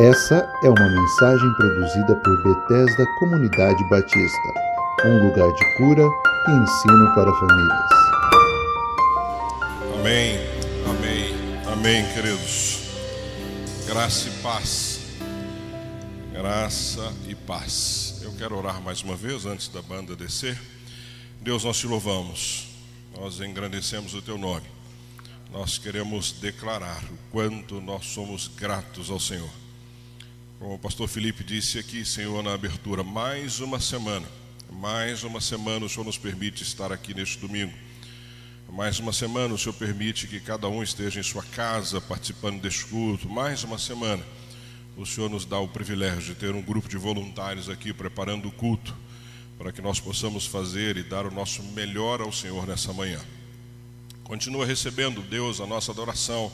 Essa é uma mensagem produzida por Bethesda Comunidade Batista, um lugar de cura e ensino para famílias. Amém, amém, amém, queridos. Graça e paz. Graça e paz. Eu quero orar mais uma vez antes da banda descer. Deus, nós te louvamos, nós engrandecemos o teu nome. Nós queremos declarar o quanto nós somos gratos ao Senhor. Como o pastor Felipe disse aqui, Senhor, na abertura, mais uma semana, mais uma semana o Senhor nos permite estar aqui neste domingo. Mais uma semana o Senhor permite que cada um esteja em sua casa participando deste culto. Mais uma semana o Senhor nos dá o privilégio de ter um grupo de voluntários aqui preparando o culto para que nós possamos fazer e dar o nosso melhor ao Senhor nessa manhã. Continua recebendo, Deus, a nossa adoração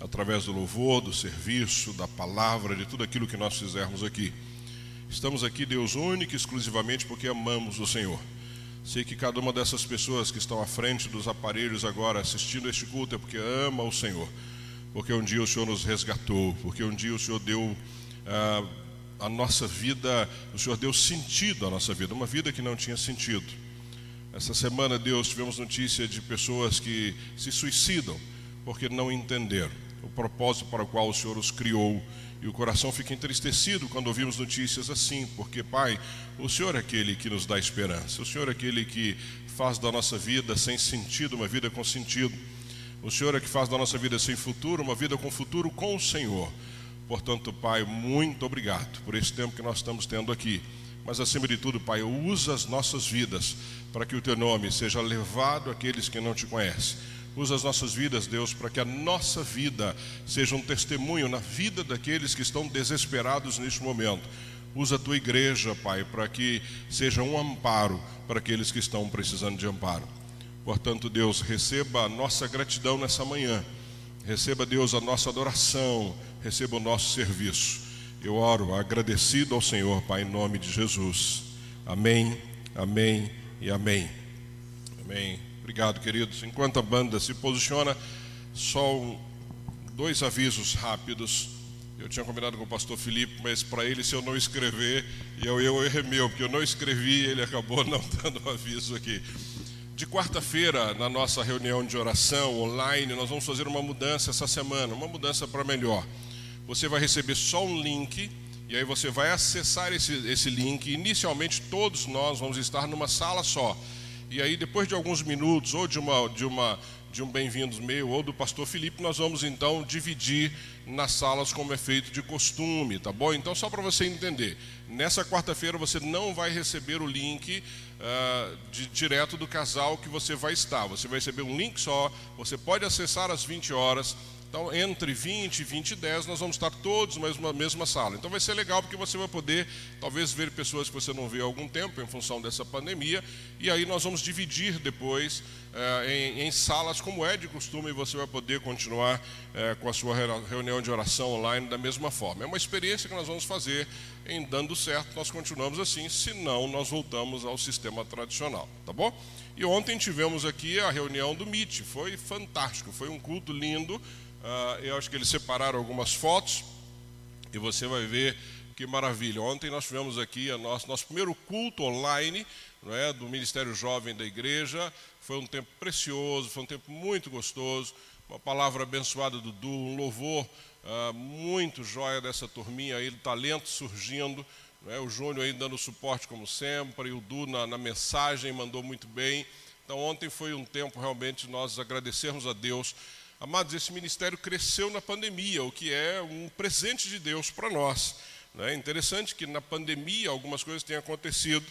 através do louvor, do serviço, da palavra, de tudo aquilo que nós fizermos aqui. Estamos aqui, Deus, único e exclusivamente porque amamos o Senhor. Sei que cada uma dessas pessoas que estão à frente dos aparelhos agora assistindo este culto é porque ama o Senhor, porque um dia o Senhor nos resgatou, porque um dia o Senhor deu ah, a nossa vida, o Senhor deu sentido à nossa vida, uma vida que não tinha sentido. Essa semana, Deus, tivemos notícia de pessoas que se suicidam porque não entenderam o propósito para o qual o Senhor os criou. E o coração fica entristecido quando ouvimos notícias assim, porque, Pai, o Senhor é aquele que nos dá esperança, o Senhor é aquele que faz da nossa vida sem sentido uma vida com sentido, o Senhor é que faz da nossa vida sem futuro uma vida com futuro com o Senhor. Portanto, Pai, muito obrigado por esse tempo que nós estamos tendo aqui. Mas acima de tudo, Pai, usa as nossas vidas para que o teu nome seja levado àqueles que não te conhecem Usa as nossas vidas, Deus, para que a nossa vida seja um testemunho na vida daqueles que estão desesperados neste momento. Usa a tua igreja, Pai, para que seja um amparo para aqueles que estão precisando de amparo. Portanto, Deus, receba a nossa gratidão nessa manhã. Receba, Deus, a nossa adoração. Receba o nosso serviço. Eu oro agradecido ao Senhor, Pai, em nome de Jesus. Amém, amém e amém. Amém. Obrigado, queridos. Enquanto a banda se posiciona, só um, dois avisos rápidos. Eu tinha combinado com o pastor Felipe, mas para ele, se eu não escrever, e eu, eu errei meu, porque eu não escrevi, ele acabou não dando o aviso aqui. De quarta-feira, na nossa reunião de oração online, nós vamos fazer uma mudança essa semana, uma mudança para melhor. Você vai receber só um link, e aí você vai acessar esse, esse link. Inicialmente, todos nós vamos estar numa sala só. E aí, depois de alguns minutos, ou de, uma, de, uma, de um bem-vindos meu, ou do pastor Felipe, nós vamos então dividir nas salas como é feito de costume, tá bom? Então, só para você entender, nessa quarta-feira você não vai receber o link uh, de, direto do casal que você vai estar. Você vai receber um link só, você pode acessar às 20 horas então, entre 20 e 20 e 10, nós vamos estar todos na mesma, mesma sala. Então, vai ser legal porque você vai poder, talvez, ver pessoas que você não vê há algum tempo, em função dessa pandemia. E aí, nós vamos dividir depois eh, em, em, salas, como é de costume, e você vai poder continuar eh, com a sua reunião de oração online da mesma forma. É uma experiência que nós vamos fazer em dando certo, nós continuamos assim, senão, nós voltamos ao sistema tradicional, tá bom? E ontem tivemos aqui a reunião do MIT, foi fantástico, foi um culto lindo. Uh, eu acho que eles separaram algumas fotos e você vai ver que maravilha. Ontem nós tivemos aqui a nosso, nosso primeiro culto online não é, do Ministério Jovem da Igreja. Foi um tempo precioso, foi um tempo muito gostoso. Uma palavra abençoada do Du, um louvor uh, muito jóia dessa turminha aí, talento surgindo. É, o Júnior aí dando suporte como sempre, e o Du na, na mensagem mandou muito bem. Então ontem foi um tempo realmente nós agradecermos a Deus Amados, esse ministério cresceu na pandemia, o que é um presente de Deus para nós. É interessante que na pandemia algumas coisas têm acontecido.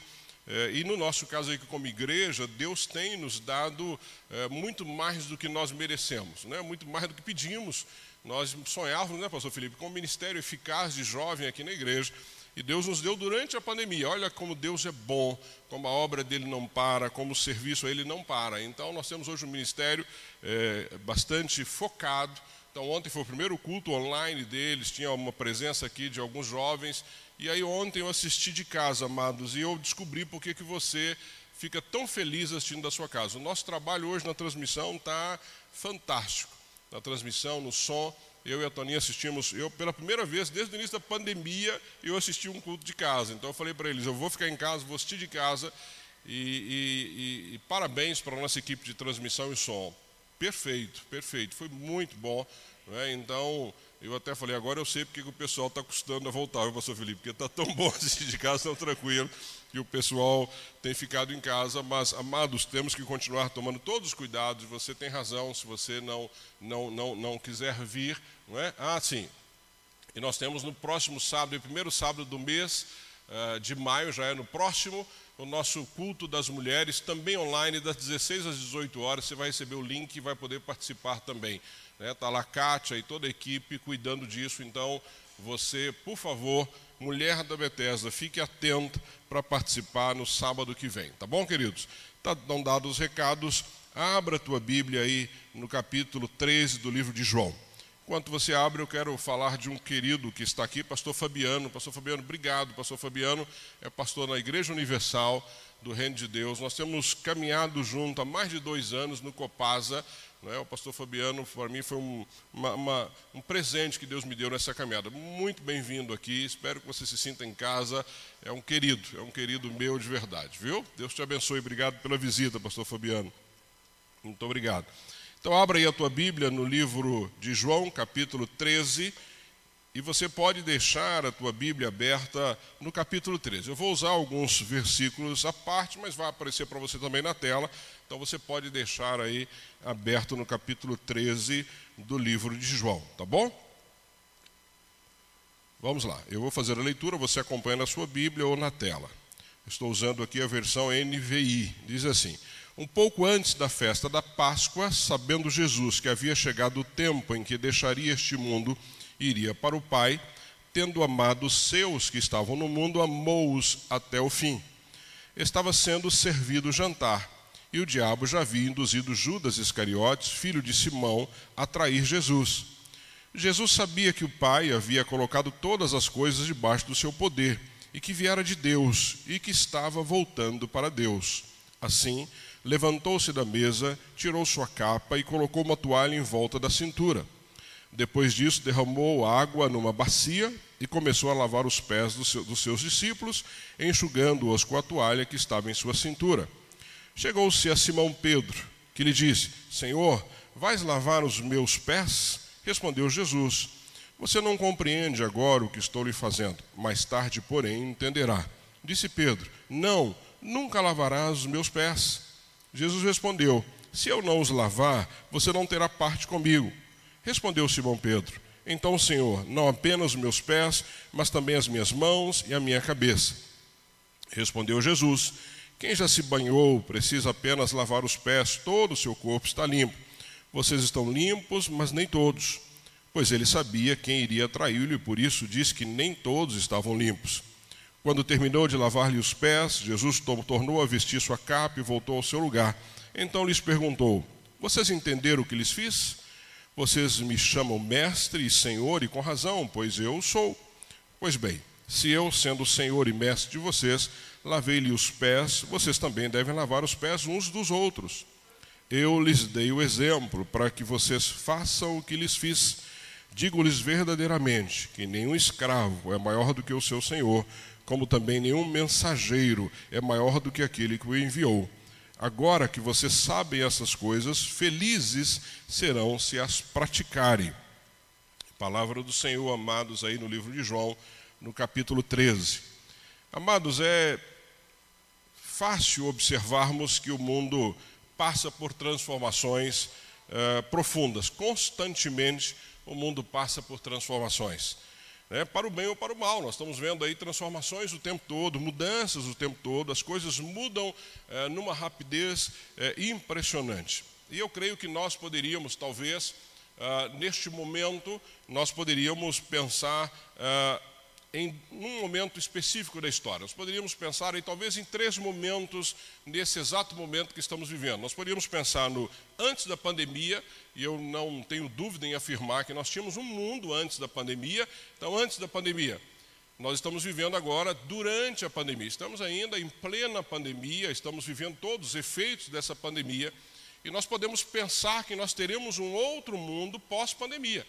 É, e no nosso caso aqui como igreja, Deus tem nos dado é, muito mais do que nós merecemos, né? muito mais do que pedimos. Nós sonhávamos, né, pastor Felipe, com um ministério eficaz de jovem aqui na igreja. E Deus nos deu durante a pandemia. Olha como Deus é bom, como a obra dele não para, como o serviço a ele não para. Então, nós temos hoje um ministério é, bastante focado. Então, ontem foi o primeiro culto online deles, tinha uma presença aqui de alguns jovens. E aí, ontem eu assisti de casa, amados, e eu descobri por que você fica tão feliz assistindo da sua casa. O nosso trabalho hoje na transmissão está fantástico. Na transmissão, no som, eu e a Toninha assistimos, eu pela primeira vez, desde o início da pandemia, eu assisti um culto de casa. Então eu falei para eles, eu vou ficar em casa, vou assistir de casa, e, e, e, e parabéns para a nossa equipe de transmissão e som. Perfeito, perfeito, foi muito bom. Né? Então, eu até falei, agora eu sei porque o pessoal está custando a voltar, viu, pastor Felipe, porque está tão bom assistir de casa, tão tranquilo, que o pessoal tem ficado em casa, mas, amados, temos que continuar tomando todos os cuidados, você tem razão, se você não, não, não, não quiser vir, não é? Ah, sim, e nós temos no próximo sábado, primeiro sábado do mês uh, de maio, já é no próximo, o nosso culto das mulheres, também online, das 16 às 18 horas. Você vai receber o link e vai poder participar também. Está né? Tá lá Kátia e toda a equipe cuidando disso. Então, você, por favor, mulher da Bethesda, fique atento para participar no sábado que vem. Tá bom, queridos? Estão tá, dados os recados. Abra a tua Bíblia aí no capítulo 13 do livro de João. Enquanto você abre, eu quero falar de um querido que está aqui, pastor Fabiano. Pastor Fabiano, obrigado. Pastor Fabiano é pastor na Igreja Universal do Reino de Deus. Nós temos caminhado junto há mais de dois anos no Copasa. É? O pastor Fabiano, para mim, foi um, uma, uma, um presente que Deus me deu nessa caminhada. Muito bem-vindo aqui. Espero que você se sinta em casa. É um querido, é um querido meu de verdade, viu? Deus te abençoe. Obrigado pela visita, pastor Fabiano. Muito obrigado. Então, abra aí a tua Bíblia no livro de João, capítulo 13, e você pode deixar a tua Bíblia aberta no capítulo 13. Eu vou usar alguns versículos à parte, mas vai aparecer para você também na tela. Então, você pode deixar aí aberto no capítulo 13 do livro de João, tá bom? Vamos lá, eu vou fazer a leitura, você acompanha na sua Bíblia ou na tela. Estou usando aqui a versão NVI. Diz assim: um pouco antes da festa da Páscoa, sabendo Jesus que havia chegado o tempo em que deixaria este mundo iria para o Pai, tendo amado os seus que estavam no mundo, amou-os até o fim. Estava sendo servido o jantar, e o diabo já havia induzido Judas Iscariotes, filho de Simão, a trair Jesus. Jesus sabia que o Pai havia colocado todas as coisas debaixo do seu poder, e que viera de Deus, e que estava voltando para Deus. Assim, levantou-se da mesa, tirou sua capa e colocou uma toalha em volta da cintura. Depois disso, derramou água numa bacia e começou a lavar os pés dos seus discípulos, enxugando-os com a toalha que estava em sua cintura. Chegou-se a Simão Pedro, que lhe disse: Senhor, vais lavar os meus pés? Respondeu Jesus: Você não compreende agora o que estou lhe fazendo, mais tarde, porém, entenderá. Disse Pedro: Não, nunca lavarás os meus pés. Jesus respondeu: Se eu não os lavar, você não terá parte comigo. Respondeu Simão Pedro: Então, Senhor, não apenas os meus pés, mas também as minhas mãos e a minha cabeça. Respondeu Jesus: Quem já se banhou precisa apenas lavar os pés, todo o seu corpo está limpo. Vocês estão limpos, mas nem todos. Pois ele sabia quem iria traí-lo e por isso disse que nem todos estavam limpos. Quando terminou de lavar-lhe os pés, Jesus tornou a vestir sua capa e voltou ao seu lugar. Então lhes perguntou: Vocês entenderam o que lhes fiz? Vocês me chamam mestre e senhor, e com razão, pois eu sou. Pois bem, se eu, sendo senhor e mestre de vocês, lavei-lhe os pés, vocês também devem lavar os pés uns dos outros. Eu lhes dei o exemplo para que vocês façam o que lhes fiz. Digo-lhes verdadeiramente que nenhum escravo é maior do que o seu senhor, como também nenhum mensageiro é maior do que aquele que o enviou. Agora que vocês sabem essas coisas, felizes serão se as praticarem. Palavra do Senhor, amados, aí no livro de João, no capítulo 13. Amados, é fácil observarmos que o mundo passa por transformações uh, profundas. Constantemente o mundo passa por transformações né, para o bem ou para o mal. Nós estamos vendo aí transformações o tempo todo, mudanças o tempo todo, as coisas mudam é, numa rapidez é, impressionante. E eu creio que nós poderíamos, talvez, ah, neste momento, nós poderíamos pensar ah, em um momento específico da história. Nós poderíamos pensar em talvez em três momentos nesse exato momento que estamos vivendo. Nós poderíamos pensar no antes da pandemia, e eu não tenho dúvida em afirmar que nós tínhamos um mundo antes da pandemia. Então, antes da pandemia, nós estamos vivendo agora durante a pandemia. Estamos ainda em plena pandemia, estamos vivendo todos os efeitos dessa pandemia, e nós podemos pensar que nós teremos um outro mundo pós-pandemia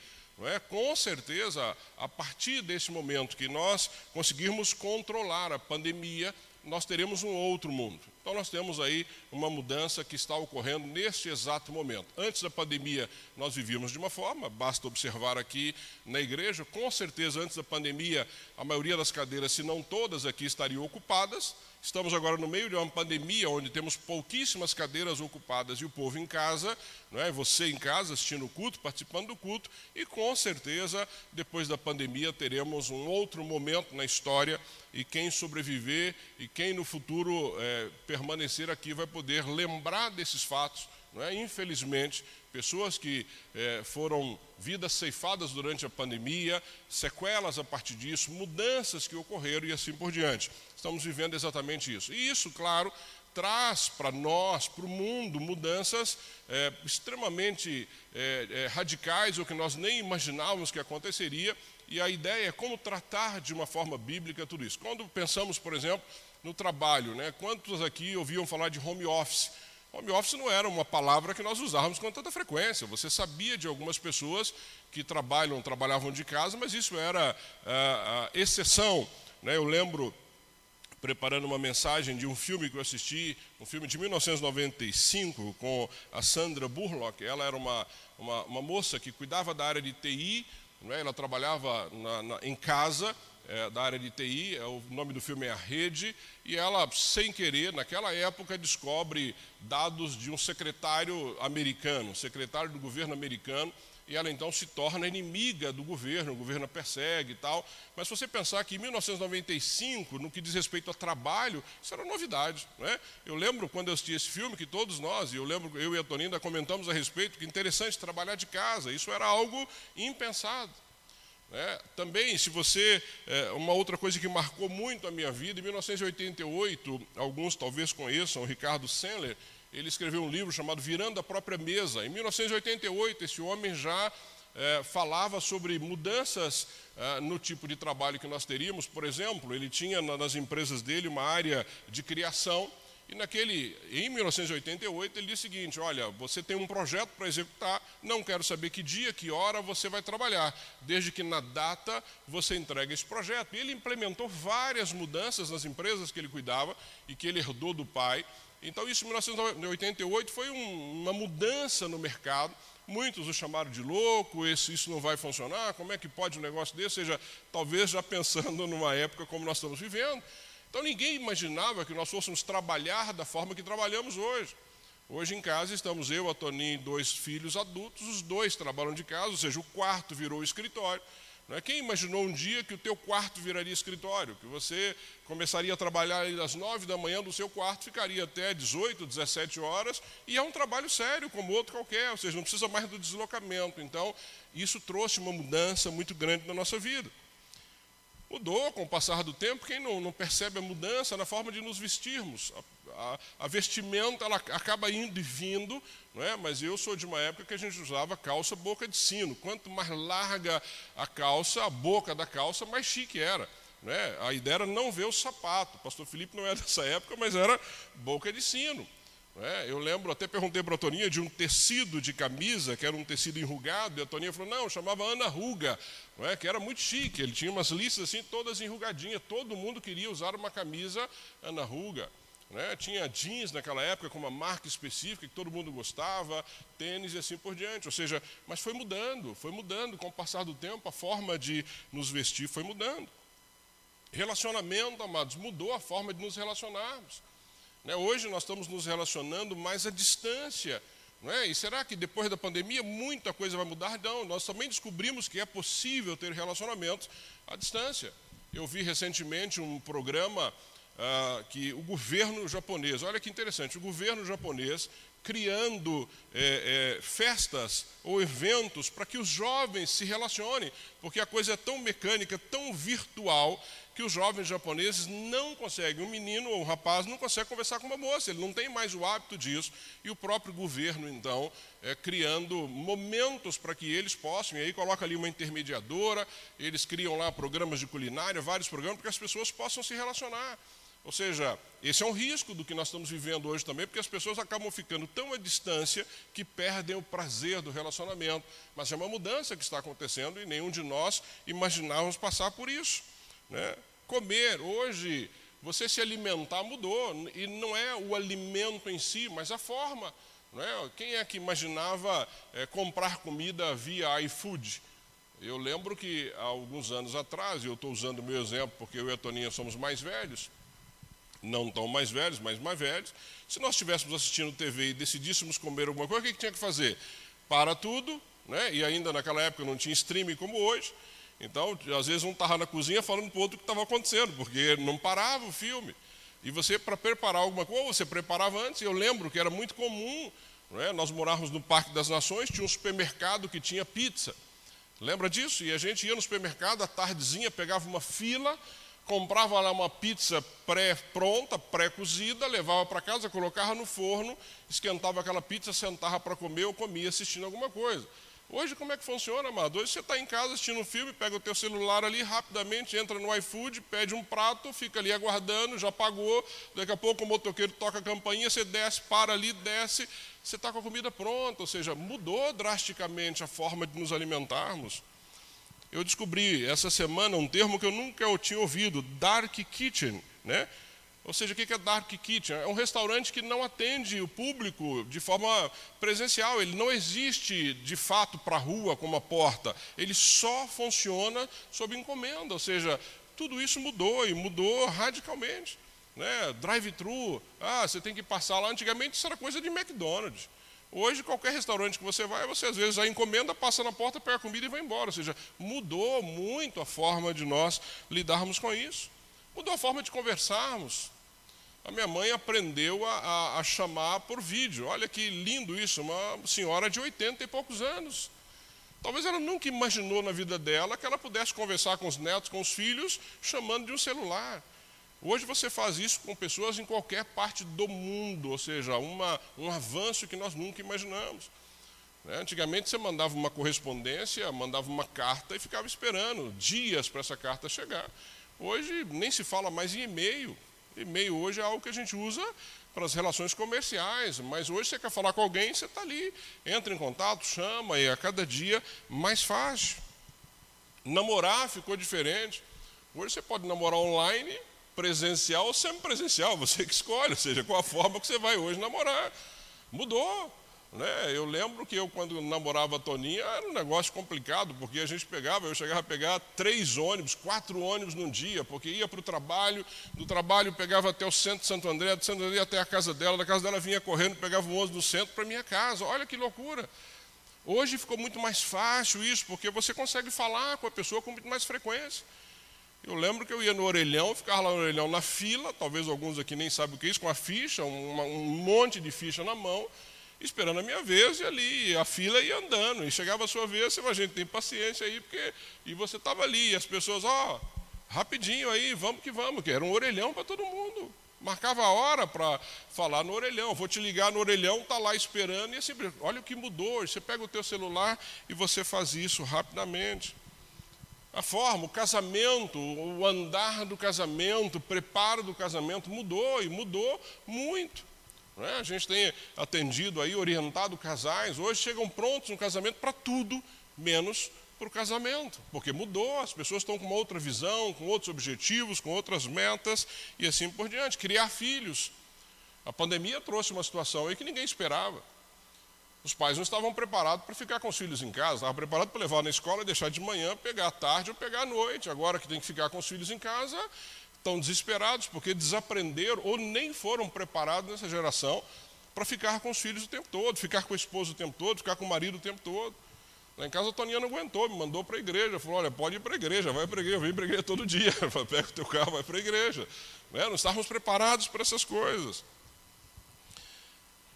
é? Com certeza, a partir desse momento que nós conseguirmos controlar a pandemia, nós teremos um outro mundo. Então, nós temos aí uma mudança que está ocorrendo neste exato momento. Antes da pandemia, nós vivíamos de uma forma, basta observar aqui na igreja, com certeza, antes da pandemia, a maioria das cadeiras, se não todas aqui, estariam ocupadas. Estamos agora no meio de uma pandemia onde temos pouquíssimas cadeiras ocupadas e o povo em casa, não é? você em casa assistindo o culto, participando do culto, e com certeza, depois da pandemia, teremos um outro momento na história e quem sobreviver e quem no futuro é, permanecer aqui vai poder lembrar desses fatos. É? Infelizmente, pessoas que é, foram vidas ceifadas durante a pandemia, sequelas a partir disso, mudanças que ocorreram e assim por diante. Estamos vivendo exatamente isso. E isso, claro, traz para nós, para o mundo, mudanças é, extremamente é, radicais, ou que nós nem imaginávamos que aconteceria, e a ideia é como tratar de uma forma bíblica tudo isso. Quando pensamos, por exemplo, no trabalho, né? quantos aqui ouviam falar de home office? Home office não era uma palavra que nós usávamos com tanta frequência. Você sabia de algumas pessoas que trabalham, trabalhavam de casa, mas isso era a exceção. Né? Eu lembro, preparando uma mensagem de um filme que eu assisti, um filme de 1995, com a Sandra Burlock. Ela era uma, uma, uma moça que cuidava da área de TI, é? Ela trabalhava na, na, em casa, é, da área de TI, é, o nome do filme é A Rede, e ela, sem querer, naquela época, descobre dados de um secretário americano, secretário do governo americano, e ela então se torna inimiga do governo, o governo a persegue e tal. Mas se você pensar que em 1995, no que diz respeito a trabalho, isso era novidade. Né? Eu lembro quando eu assisti esse filme, que todos nós, eu lembro, eu e a Toninda comentamos a respeito, que interessante trabalhar de casa, isso era algo impensado. Né? Também, se você. É, uma outra coisa que marcou muito a minha vida, em 1988, alguns talvez conheçam, o Ricardo Sandler, ele escreveu um livro chamado Virando a Própria Mesa. Em 1988, esse homem já é, falava sobre mudanças é, no tipo de trabalho que nós teríamos. Por exemplo, ele tinha nas empresas dele uma área de criação. E naquele, em 1988, ele disse o seguinte: Olha, você tem um projeto para executar, não quero saber que dia, que hora você vai trabalhar, desde que na data você entregue esse projeto. E ele implementou várias mudanças nas empresas que ele cuidava e que ele herdou do pai. Então, isso em 1988 foi um, uma mudança no mercado. Muitos o chamaram de louco, esse, isso não vai funcionar, como é que pode um negócio desse? Ou seja, talvez já pensando numa época como nós estamos vivendo. Então, ninguém imaginava que nós fôssemos trabalhar da forma que trabalhamos hoje. Hoje em casa estamos eu, a Toninha e dois filhos adultos, os dois trabalham de casa, ou seja, o quarto virou escritório. É? Quem imaginou um dia que o teu quarto viraria escritório, que você começaria a trabalhar às nove da manhã do seu quarto, ficaria até 18, 17 horas, e é um trabalho sério, como outro qualquer, ou seja, não precisa mais do deslocamento. Então, isso trouxe uma mudança muito grande na nossa vida. Mudou com o passar do tempo, quem não, não percebe a mudança na forma de nos vestirmos. A, a, a, vestimenta ela acaba indo e vindo, não é? mas eu sou de uma época que a gente usava calça boca de sino. Quanto mais larga a calça, a boca da calça, mais chique era. Não é? A ideia era não ver o sapato. O pastor Felipe não é dessa época, mas era boca de sino. É, eu lembro, até perguntei para a Toninha de um tecido de camisa, que era um tecido enrugado, e a Toninha falou, não, chamava Ana Ruga, é, que era muito chique, ele tinha umas listas assim, todas enrugadinhas, todo mundo queria usar uma camisa Ana Ruga. Né? Tinha jeans naquela época com uma marca específica que todo mundo gostava, tênis e assim por diante. Ou seja, mas foi mudando, foi mudando. Com o passar do tempo, a forma de nos vestir foi mudando. Relacionamento, amados, mudou a forma de nos relacionarmos. Né? Hoje nós estamos nos relacionando mais à distância. É? E será que depois da pandemia muita coisa vai mudar? Não, nós também descobrimos que é possível ter relacionamentos à distância. Eu vi recentemente um programa ah, que o governo japonês, olha que interessante, o governo japonês criando é, é, festas ou eventos para que os jovens se relacionem, porque a coisa é tão mecânica, tão virtual, que os jovens japoneses não conseguem, um menino ou um rapaz não consegue conversar com uma moça, ele não tem mais o hábito disso, e o próprio governo, então, é, criando momentos para que eles possam, e aí coloca ali uma intermediadora, eles criam lá programas de culinária, vários programas, para que as pessoas possam se relacionar. Ou seja, esse é um risco do que nós estamos vivendo hoje também, porque as pessoas acabam ficando tão à distância que perdem o prazer do relacionamento. Mas é uma mudança que está acontecendo e nenhum de nós imaginávamos passar por isso. Né? Comer, hoje, você se alimentar mudou, e não é o alimento em si, mas a forma. É? Quem é que imaginava é, comprar comida via iFood? Eu lembro que há alguns anos atrás, e eu estou usando o meu exemplo porque eu e a Toninha somos mais velhos, não tão mais velhos, mas mais velhos. Se nós estivéssemos assistindo TV e decidíssemos comer alguma coisa, o que, que tinha que fazer? Para tudo, né? e ainda naquela época não tinha streaming como hoje. Então, às vezes, um estava na cozinha falando para o outro o que estava acontecendo, porque não parava o filme. E você, para preparar alguma coisa, você preparava antes. Eu lembro que era muito comum, é? nós morávamos no Parque das Nações, tinha um supermercado que tinha pizza. Lembra disso? E a gente ia no supermercado, à tardezinha, pegava uma fila, comprava lá uma pizza pré-pronta, pré-cozida, levava para casa, colocava no forno, esquentava aquela pizza, sentava para comer, eu comia assistindo alguma coisa. Hoje como é que funciona, amado? Hoje você está em casa assistindo um filme, pega o teu celular ali, rapidamente entra no iFood, pede um prato, fica ali aguardando, já pagou, daqui a pouco o motoqueiro toca a campainha, você desce, para ali, desce, você está com a comida pronta, ou seja, mudou drasticamente a forma de nos alimentarmos. Eu descobri essa semana um termo que eu nunca tinha ouvido, dark kitchen, né? Ou seja, o que é Dark Kitchen? É um restaurante que não atende o público de forma presencial. Ele não existe de fato para a rua como a porta. Ele só funciona sob encomenda. Ou seja, tudo isso mudou e mudou radicalmente. Né? Drive-thru, ah, você tem que passar lá. Antigamente isso era coisa de McDonald's. Hoje, qualquer restaurante que você vai, você às vezes a encomenda, passa na porta, pega a comida e vai embora. Ou seja, mudou muito a forma de nós lidarmos com isso. Mudou a forma de conversarmos. A minha mãe aprendeu a, a, a, chamar por vídeo. Olha que lindo isso, uma senhora de 80 e poucos anos. Talvez ela nunca imaginou na vida dela que ela pudesse conversar com os netos, com os filhos, chamando de um celular. Hoje você faz isso com pessoas em qualquer parte do mundo, ou seja, uma, um avanço que nós nunca imaginamos. Né? Antigamente você mandava uma correspondência, mandava uma carta e ficava esperando dias para essa carta chegar. Hoje nem se fala mais em e-mail. E-mail hoje é algo que a gente usa para as relações comerciais, mas hoje você quer falar com alguém, você está ali, entra em contato, chama, e a cada dia mais fácil. Namorar ficou diferente. Hoje você pode namorar online, presencial ou semi-presencial, você que escolhe, ou seja, qual a forma que você vai hoje namorar. Mudou. Né? Eu lembro que eu, quando namorava a Toninha, era um negócio complicado, porque a gente pegava, eu chegava a pegar três ônibus, quatro ônibus num dia, porque ia para o trabalho, do trabalho pegava até o centro de Santo André, do Santo André até a casa dela, da casa dela vinha correndo, pegava um ônibus no centro para minha casa. Olha que loucura. Hoje ficou muito mais fácil isso, porque você consegue falar com a pessoa com muito mais frequência. Eu lembro que eu ia no orelhão, ficava lá no orelhão na fila, talvez alguns aqui nem sabem o que é isso, com a ficha, uma, um monte de ficha na mão, esperando a minha vez, e ali a fila ia andando. E chegava a sua vez, você, a gente tem paciência aí, porque. E você estava ali, e as pessoas, ó, oh, rapidinho aí, vamos que vamos, que era um orelhão para todo mundo. Marcava a hora para falar no orelhão. Vou te ligar no orelhão, está lá esperando, e assim, olha o que mudou. Você pega o teu celular e você faz isso rapidamente. A forma, o casamento, o andar do casamento, o preparo do casamento mudou e mudou muito. Né? A gente tem atendido aí, orientado casais, hoje chegam prontos no casamento para tudo, menos para o casamento, porque mudou, as pessoas estão com uma outra visão, com outros objetivos, com outras metas e assim por diante. Criar filhos. A pandemia trouxe uma situação aí que ninguém esperava. Os pais não estavam preparados para ficar com os filhos em casa, estavam preparados para levar na escola, deixar de manhã, pegar à tarde ou pegar à noite. Agora que tem que ficar com os filhos em casa, estão desesperados porque desaprenderam ou nem foram preparados nessa geração para ficar com os filhos o tempo todo, ficar com a esposa o tempo todo, ficar com o marido o tempo todo. Lá em casa a Toninha não aguentou, me mandou para a igreja. Falou: olha, pode ir para a igreja, vai para a igreja, vem para a igreja todo dia. Pega o teu carro, vai para a igreja. Né? Não estávamos preparados para essas coisas.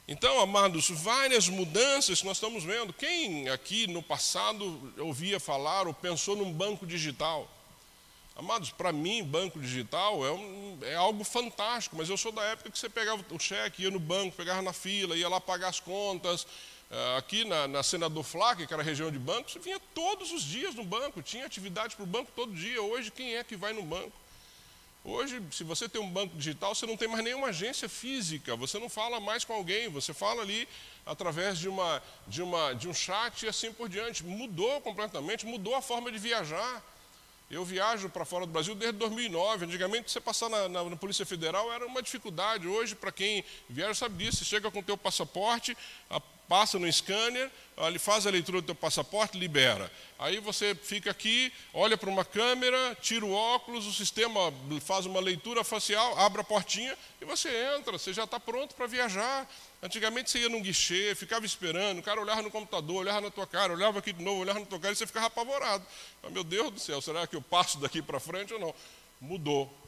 Então, amados, várias mudanças que nós estamos vendo. Quem aqui no passado ouvia falar ou pensou num banco digital? Amados, para mim, banco digital é, um, é, algo fantástico, mas eu sou da época que você pegava o cheque, ia no banco, pegava na fila, ia lá pagar as contas. Uh, aqui na, na Senador Flaque, que era região de banco, você vinha todos os dias no banco, tinha atividade para o banco todo dia. Hoje, quem é que vai no banco? Hoje, se você tem um banco digital, você não tem mais nenhuma agência física, você não fala mais com alguém, você fala ali através de, uma, de, uma, de um chat e assim por diante. Mudou completamente, mudou a forma de viajar. Eu viajo para fora do Brasil desde 2009. Antigamente, você passar na, na, na Polícia Federal era uma dificuldade. Hoje, para quem viaja, sabe disso. Você chega com o teu passaporte, a, passa no scanner, ele faz a leitura do teu passaporte, libera. Aí você fica aqui, olha para uma câmera, tira o óculos, o sistema faz uma leitura facial, abre a portinha e você entra, você já está pronto para viajar. Antigamente você ia num guichê, ficava esperando, o cara olhava no computador, olhava na tua cara, olhava aqui de novo, olhava na tua cara e você ficava apavorado. meu Deus do céu, será que eu passo daqui para frente ou não? Mudou.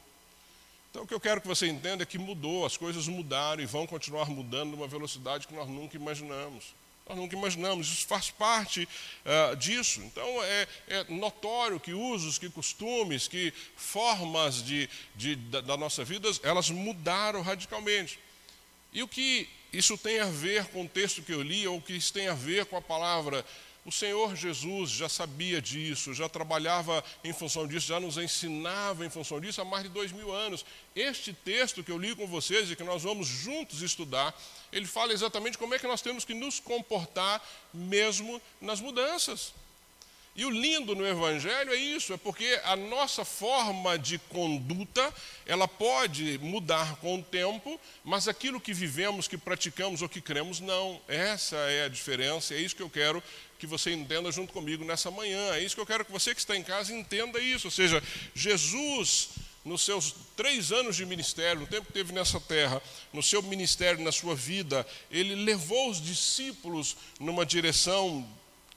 Então, o que eu quero que você entenda é que mudou, as coisas mudaram e vão continuar mudando numa velocidade que nós nunca imaginamos. Nós nunca imaginamos, isso faz parte uh, disso. Então, é, é, notório que usos, que costumes, que formas de, de da, da nossa vida, elas mudaram radicalmente. E o que isso tem a ver com o texto que eu li, ou o que isso tem a ver com a palavra o Senhor Jesus já sabia disso, já trabalhava em função disso, já nos ensinava em função disso há mais de dois mil anos. Este texto que eu li com vocês e que nós vamos juntos estudar, ele fala exatamente como é que nós temos que nos comportar mesmo nas mudanças. E o lindo no Evangelho é isso, é porque a nossa forma de conduta, ela pode mudar com o tempo, mas aquilo que vivemos, que praticamos ou que cremos, não. Essa é a diferença, é isso que eu quero que você entenda junto comigo nessa manhã. É isso que eu quero que você que está em casa entenda isso. Ou seja, Jesus, nos seus três anos de ministério, no tempo que teve nessa terra, no seu ministério, na sua vida, ele levou os discípulos numa direção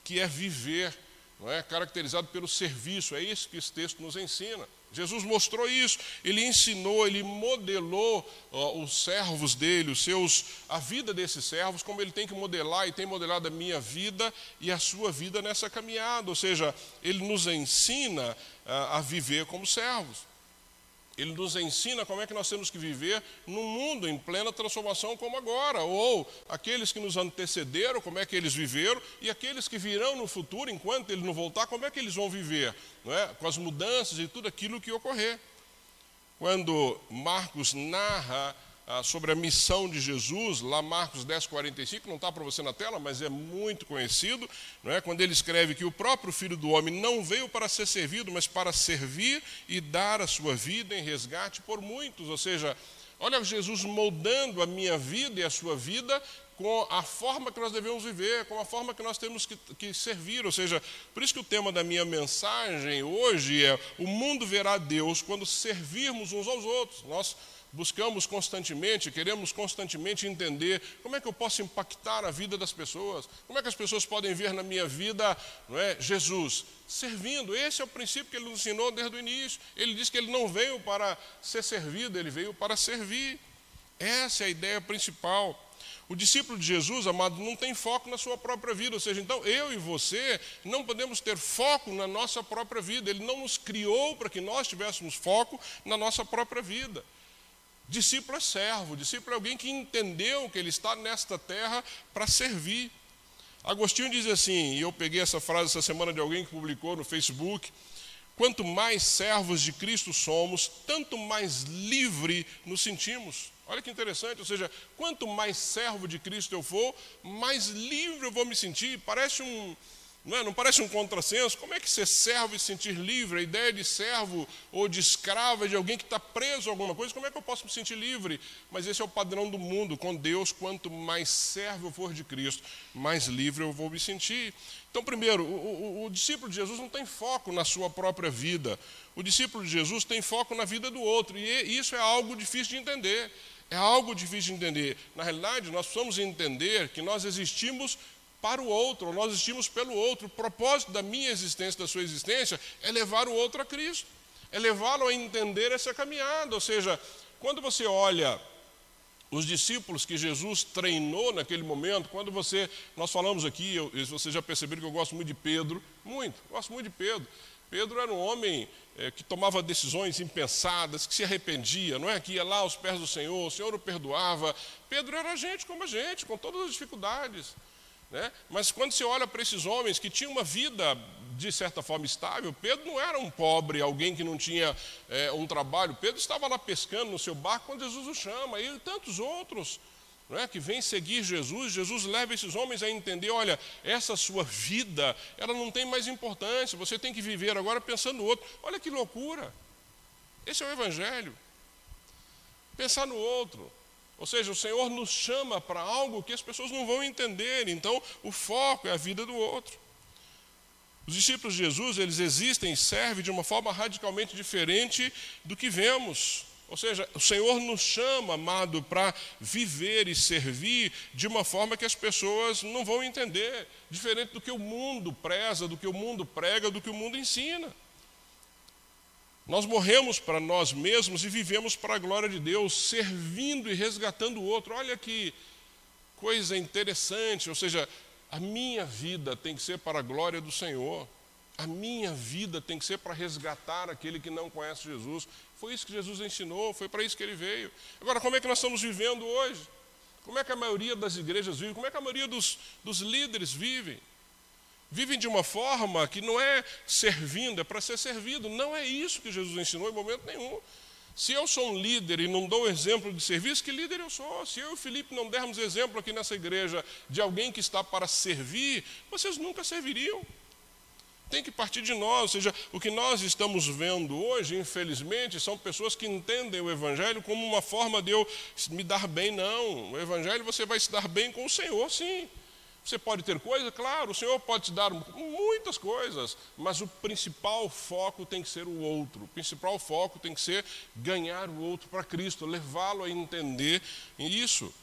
que é viver não é? caracterizado pelo serviço. É isso que esse texto nos ensina. Jesus mostrou isso, ele ensinou, ele modelou ó, os servos dele, os seus, a vida desses servos, como ele tem que modelar e tem modelado a minha vida e a sua vida nessa caminhada. Ou seja, ele nos ensina a, a viver como servos. Ele nos ensina como é que nós temos que viver num mundo em plena transformação como agora, ou aqueles que nos antecederam, como é que eles viveram, e aqueles que virão no futuro, enquanto ele não voltar, como é que eles vão viver, não é? com as mudanças e tudo aquilo que ocorrer. Quando Marcos narra ah, sobre a missão de Jesus, lá Marcos 10, 45, não está para você na tela, mas é muito conhecido, não é? quando ele escreve que o próprio Filho do Homem não veio para ser servido, mas para servir e dar a sua vida em resgate por muitos. Ou seja, olha Jesus moldando a minha vida e a sua vida com a forma que nós devemos viver, com a forma que nós temos que, que, servir. Ou seja, por isso que o tema da minha mensagem hoje é: o mundo verá Deus quando servirmos uns aos outros. Nós buscamos constantemente, queremos constantemente entender como é que eu posso impactar a vida das pessoas, como é que as pessoas podem ver na minha vida não é, Jesus servindo. Esse é o princípio que ele nos ensinou desde o início. Ele disse que ele não veio para ser servido, ele veio para servir. Essa é a ideia principal. O discípulo de Jesus, amado, não tem foco na sua própria vida, ou seja, então eu e você não podemos ter foco na nossa própria vida. Ele não nos criou para que nós tivéssemos foco na nossa própria vida. Discípulo é servo, discípulo é alguém que entendeu que ele está nesta terra para servir. Agostinho diz assim, e eu peguei essa frase essa semana de alguém que publicou no Facebook: quanto mais servos de Cristo somos, tanto mais livre nos sentimos. Olha que interessante, ou seja, quanto mais servo de Cristo eu for, mais livre eu vou me sentir. Parece um, não, é? não parece um contrassenso? Como é que ser servo e sentir livre? A ideia de servo ou de escravo é de alguém que está preso a alguma coisa. Como é que eu posso me sentir livre? Mas esse é o padrão do mundo. Com Deus, quanto mais servo eu for de Cristo, mais livre eu vou me sentir. Então, primeiro, o, o, o discípulo de Jesus não tem foco na sua própria vida. O discípulo de Jesus tem foco na vida do outro. E isso é algo difícil de entender. É algo difícil de entender. Na realidade, nós precisamos entender que nós existimos para o outro, nós existimos pelo outro. O propósito da minha existência, da sua existência, é levar o outro a Cristo, é levá-lo a entender essa caminhada. Ou seja, quando você olha os discípulos que Jesus treinou naquele momento, quando você, nós falamos aqui, eu, vocês já perceberam que eu gosto muito de Pedro, muito, gosto muito de Pedro. Pedro era um homem é, que tomava decisões impensadas, que se arrependia, não é? Que ia lá aos pés do Senhor, o Senhor o perdoava. Pedro era gente como a gente, com todas as dificuldades. Né? Mas quando você olha para esses homens que tinham uma vida de certa forma, estável. Pedro não era um pobre, alguém que não tinha é, um trabalho. Pedro estava lá pescando no seu barco quando Jesus o chama, e tantos outros. É, que vêm seguir Jesus, Jesus leva esses homens a entender: olha, essa sua vida, ela não tem mais importância, você tem que viver agora pensando no outro. Olha que loucura! Esse é o Evangelho. Pensar no outro. Ou seja, o Senhor nos chama para algo que as pessoas não vão entender, então o foco é a vida do outro. Os discípulos de Jesus, eles existem e servem de uma forma radicalmente diferente do que vemos. Ou seja, o Senhor nos chama, amado, para viver e servir de uma forma que as pessoas não vão entender, diferente do que o mundo preza, do que o mundo prega, do que o mundo ensina. Nós morremos para nós mesmos e vivemos para a glória de Deus, servindo e resgatando o outro. Olha que coisa interessante, ou seja, a minha vida tem que ser para a glória do Senhor. A minha vida tem que ser para resgatar aquele que não conhece Jesus. Foi isso que Jesus ensinou, foi para isso que ele veio. Agora, como é que nós estamos vivendo hoje? Como é que a maioria das igrejas vive? Como é que a maioria dos, dos líderes vivem? Vivem de uma forma que não é servindo, é para ser servido. Não é isso que Jesus ensinou em momento nenhum. Se eu sou um líder e não dou exemplo de serviço, que líder eu sou? Se eu e o Felipe não dermos exemplo aqui nessa igreja de alguém que está para servir, vocês nunca serviriam. Tem que partir de nós, ou seja, o que nós estamos vendo hoje, infelizmente, são pessoas que entendem o Evangelho como uma forma de eu me dar bem. Não, o Evangelho você vai se dar bem com o Senhor, sim. Você pode ter coisa, claro, o Senhor pode te dar muitas coisas, mas o principal foco tem que ser o outro. O principal foco tem que ser ganhar o outro para Cristo, levá-lo a entender isso.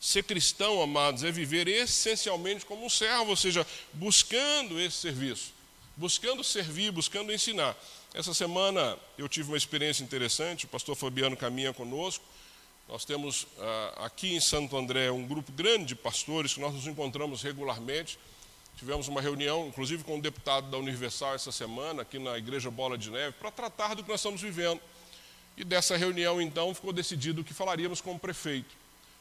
Ser cristão, amados, é viver essencialmente como um servo, ou seja, buscando esse serviço, buscando servir, buscando ensinar. Essa semana eu tive uma experiência interessante, o pastor Fabiano caminha conosco, nós temos ah, aqui em Santo André um grupo grande de pastores que nós nos encontramos regularmente. Tivemos uma reunião, inclusive com um deputado da Universal essa semana, aqui na Igreja Bola de Neve, para tratar do que nós estamos vivendo. E dessa reunião, então, ficou decidido que falaríamos com o prefeito.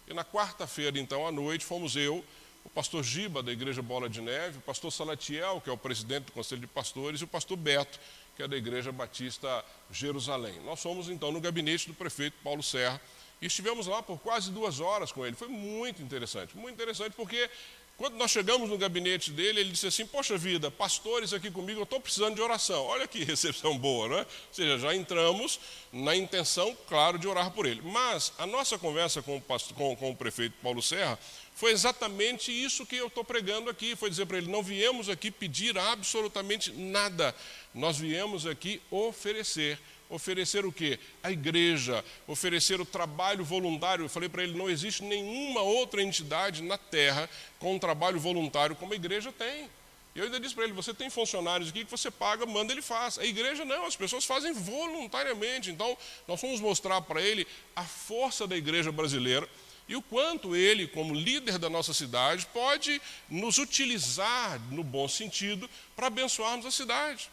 E na quarta-feira, então, à noite, fomos eu, o pastor Giba, da Igreja Bola de Neve, o pastor Salatiel, que é o presidente do Conselho de Pastores, e o pastor Beto, que é da Igreja Batista Jerusalém. Nós fomos, então, no gabinete do prefeito Paulo Serra, e estivemos lá por quase duas horas com ele. Foi muito interessante, muito interessante, porque quando nós chegamos no gabinete dele, ele disse assim: Poxa vida, pastores aqui comigo, eu estou precisando de oração. Olha que recepção boa, não é? Ou seja, já entramos na intenção, claro, de orar por ele. Mas a nossa conversa com o, pastor, com, com o prefeito Paulo Serra foi exatamente isso que eu estou pregando aqui. Foi dizer para ele: não viemos aqui pedir absolutamente nada, nós viemos aqui oferecer oferecer o quê? A igreja, oferecer o trabalho voluntário. Eu falei para ele: não existe nenhuma outra entidade na terra com um trabalho voluntário como a igreja tem. E eu ainda disse para ele: você tem funcionários aqui que você paga, manda ele faz. A igreja não, as pessoas fazem voluntariamente. Então, nós vamos mostrar para ele a força da igreja brasileira e o quanto ele, como líder da nossa cidade, pode nos utilizar, no bom sentido, para abençoarmos a cidade.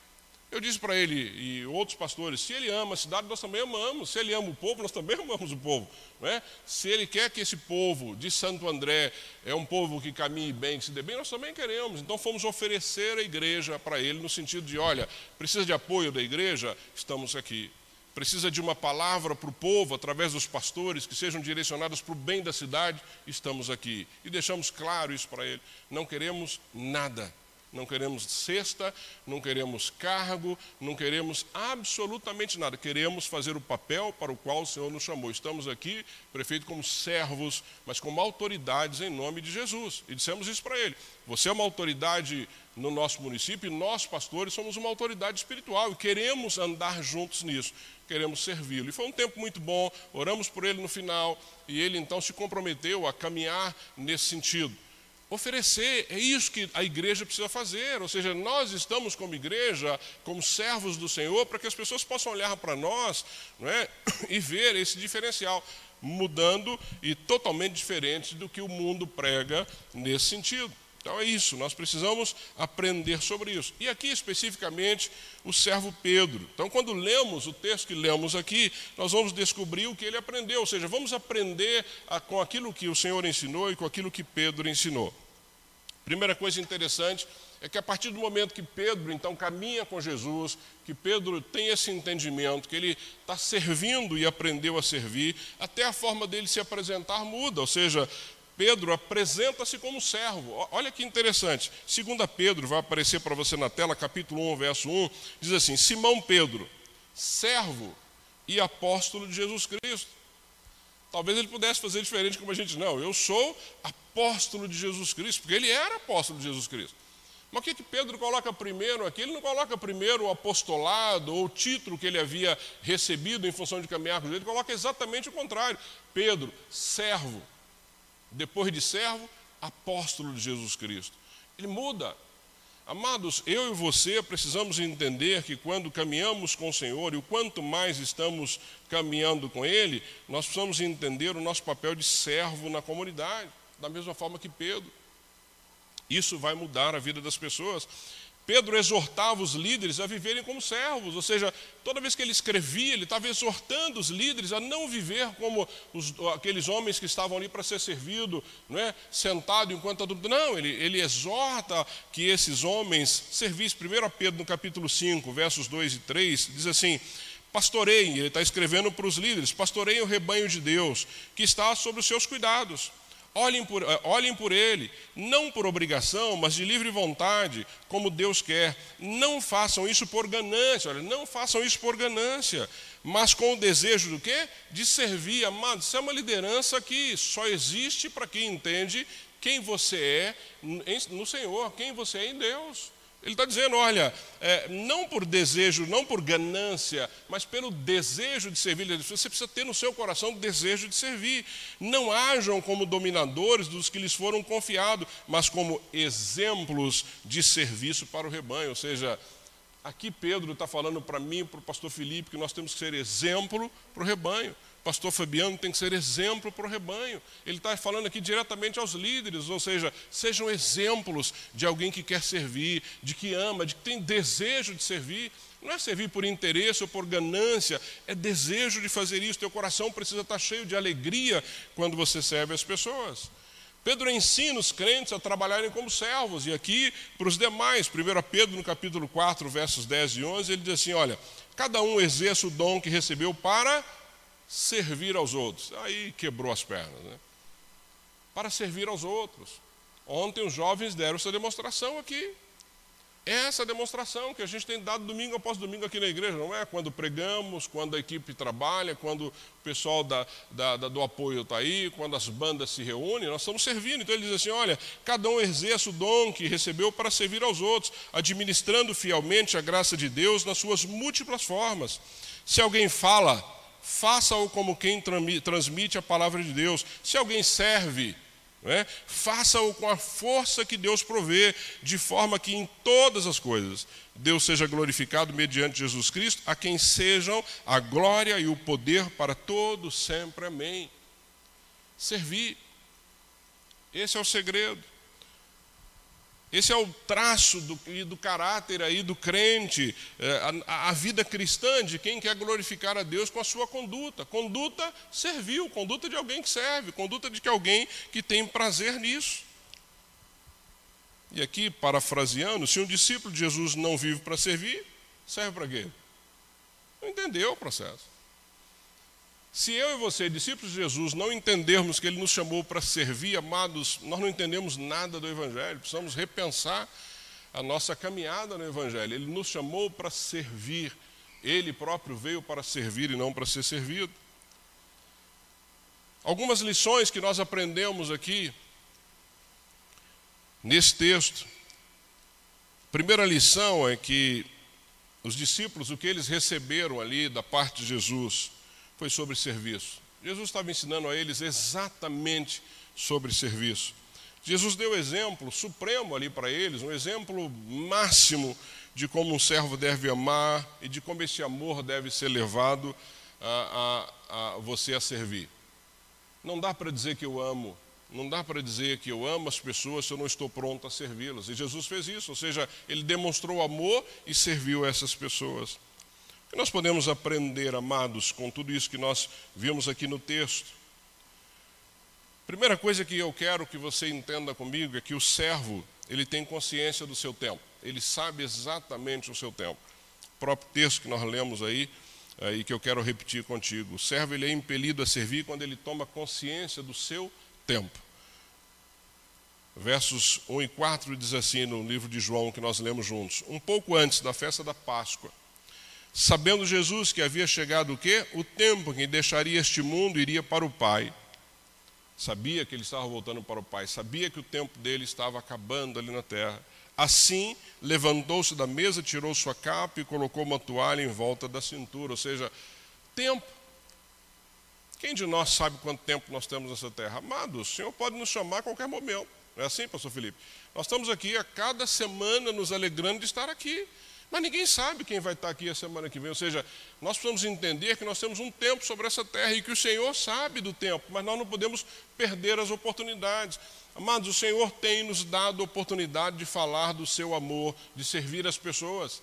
Eu disse para ele e outros pastores: se ele ama a cidade, nós também amamos. Se ele ama o povo, nós também amamos o povo. Não é? Se ele quer que esse povo de Santo André é um povo que caminhe bem, que se dê bem, nós também queremos. Então fomos oferecer a igreja para ele, no sentido de: olha, precisa de apoio da igreja? Estamos aqui. Precisa de uma palavra para o povo, através dos pastores, que sejam direcionadas para o bem da cidade? Estamos aqui. E deixamos claro isso para ele. Não queremos nada não queremos cesta, não queremos cargo, não queremos absolutamente nada. Queremos fazer o papel para o qual o Senhor nos chamou. Estamos aqui, prefeito, como servos, mas como autoridades em nome de Jesus. E dissemos isso para ele. Você é uma autoridade no nosso município e nós, pastores, somos uma autoridade espiritual e queremos andar juntos nisso. Queremos servi-lo. E foi um tempo muito bom, oramos por ele no final e ele então se comprometeu a caminhar nesse sentido oferecer. É isso que a igreja precisa fazer. Ou seja, nós estamos como igreja, como servos do Senhor, para que as pessoas possam olhar para nós não é? e ver esse diferencial, mudando e totalmente diferente do que o mundo prega nesse sentido. Então é isso, nós precisamos aprender sobre isso. E aqui especificamente o servo Pedro. Então, quando lemos o texto que lemos aqui, nós vamos descobrir o que ele aprendeu, ou seja, vamos aprender a, com aquilo que o Senhor ensinou e com aquilo que Pedro ensinou. Primeira coisa interessante é que a partir do momento que Pedro então caminha com Jesus, que Pedro tem esse entendimento, que ele está servindo e aprendeu a servir, até a forma dele se apresentar muda, ou seja, Pedro apresenta-se como servo. Olha que interessante. Segunda Pedro, vai aparecer para você na tela, capítulo 1, verso 1, diz assim: Simão Pedro, servo e apóstolo de Jesus Cristo. Talvez ele pudesse fazer diferente como a gente, não, eu sou apóstolo de Jesus Cristo, porque ele era apóstolo de Jesus Cristo. Mas o que, que Pedro coloca primeiro aqui? Ele não coloca primeiro o apostolado ou o título que ele havia recebido em função de caminhar com Jesus, ele coloca exatamente o contrário. Pedro, servo. Depois de servo, apóstolo de Jesus Cristo. Ele muda. Amados, eu e você precisamos entender que quando caminhamos com o Senhor, e o quanto mais estamos caminhando com Ele, nós precisamos entender o nosso papel de servo na comunidade, da mesma forma que Pedro. Isso vai mudar a vida das pessoas. Pedro exortava os líderes a viverem como servos, ou seja, toda vez que ele escrevia, ele estava exortando os líderes a não viver como os, aqueles homens que estavam ali para ser servido, não é? sentado enquanto adulto. Não, ele, ele exorta que esses homens servissem. Primeiro a Pedro, no capítulo 5, versos 2 e 3, diz assim: Pastoreiem, ele está escrevendo para os líderes, pastoreiem o rebanho de Deus, que está sob os seus cuidados Olhem por, eh, olhem por ele, não por obrigação, mas de livre vontade, como Deus quer. Não façam isso por ganância, olha, não façam isso por ganância, mas com o desejo do quê? De servir, amados. Isso é uma liderança que só existe para quem entende quem você é no Senhor, quem você é em Deus. Ele está dizendo: olha, é, não por desejo, não por ganância, mas pelo desejo de servir. Você precisa ter no seu coração o desejo de servir. Não hajam como dominadores dos que lhes foram confiados, mas como exemplos de serviço para o rebanho. Ou seja, aqui Pedro está falando para mim para o pastor Felipe que nós temos que ser exemplo para o rebanho pastor Fabiano tem que ser exemplo para o rebanho. Ele está falando aqui diretamente aos líderes, ou seja, sejam exemplos de alguém que quer servir, de que ama, de que tem desejo de servir. Não é servir por interesse ou por ganância, é desejo de fazer isso. Teu coração precisa estar cheio de alegria quando você serve as pessoas. Pedro ensina os crentes a trabalharem como servos, e aqui para os demais, 1 Pedro no capítulo 4, versos 10 e 11, ele diz assim: olha, cada um exerce o dom que recebeu para servir aos outros. Aí quebrou as pernas, né? Para servir aos outros. Ontem os jovens deram essa demonstração aqui. É essa demonstração que a gente tem dado domingo após domingo aqui na igreja, não é? Quando pregamos, quando a equipe trabalha, quando o pessoal da, da, da, do apoio está aí, quando as bandas se reúnem, nós estamos servindo. Então ele diz assim: olha, cada um exerce o dom que recebeu para servir aos outros, administrando fielmente a graça de Deus nas suas múltiplas formas. Se alguém fala, faça-o como quem transmite a palavra de Deus. Se alguém serve, é? faça-o com a força que Deus provê, de forma que em todas as coisas Deus seja glorificado mediante Jesus Cristo, a quem sejam a glória e o poder para todos sempre. Amém. Servir. Esse é o segredo. Esse é o traço do, do caráter aí do crente, é, a, a, vida cristã de quem quer glorificar a Deus com a sua conduta. Conduta servil, conduta de alguém que serve, conduta de que alguém que tem prazer nisso. E aqui, parafraseando, se um discípulo de Jesus não vive para servir, serve para quê? Não entendeu o processo. Se eu e você, discípulos de Jesus, não entendermos que Ele nos chamou para servir, amados, nós não entendemos nada do Evangelho, precisamos repensar a nossa caminhada no Evangelho. Ele nos chamou para servir, Ele próprio veio para servir e não para ser servido. Algumas lições que nós aprendemos aqui, nesse texto. Primeira lição é que os discípulos, o que eles receberam ali da parte de Jesus, foi sobre serviço. Jesus estava ensinando a eles exatamente sobre serviço. Jesus deu exemplo supremo ali para eles, um exemplo máximo de como um servo deve amar e de como esse amor deve ser levado a, a, a você a servir. Não dá para dizer que eu amo, não dá para dizer que eu amo as pessoas se eu não estou pronto a servi-las. E Jesus fez isso, ou seja, ele demonstrou amor e serviu essas pessoas nós podemos aprender, amados, com tudo isso que nós vimos aqui no texto? Primeira coisa que eu quero que você entenda comigo é que o servo ele tem consciência do seu tempo, ele sabe exatamente o seu tempo. O próprio texto que nós lemos aí, aí que eu quero repetir contigo: o servo ele é impelido a servir quando ele toma consciência do seu tempo. Versos 1 e 4 diz assim no livro de João que nós lemos juntos: Um pouco antes da festa da Páscoa, sabendo Jesus que havia chegado o quê? O tempo em que deixaria este mundo iria para o Pai. Sabia que ele estava voltando para o Pai, sabia que o tempo dele estava acabando ali na terra. Assim, levantou-se da mesa, tirou sua capa e colocou uma toalha em volta da cintura, ou seja, tempo. Quem de nós sabe quanto tempo nós temos nessa terra? Amado, o Senhor pode nos chamar a qualquer momento. Não é assim, pastor Felipe? Nós estamos aqui a cada semana nos alegrando de estar aqui. Mas ninguém sabe quem vai estar aqui a semana que vem. Ou seja, nós precisamos entender que nós temos um tempo sobre essa terra e que o Senhor sabe do tempo, mas nós não podemos perder as oportunidades. Amados, o Senhor tem nos dado a oportunidade de falar do seu amor, de servir as pessoas.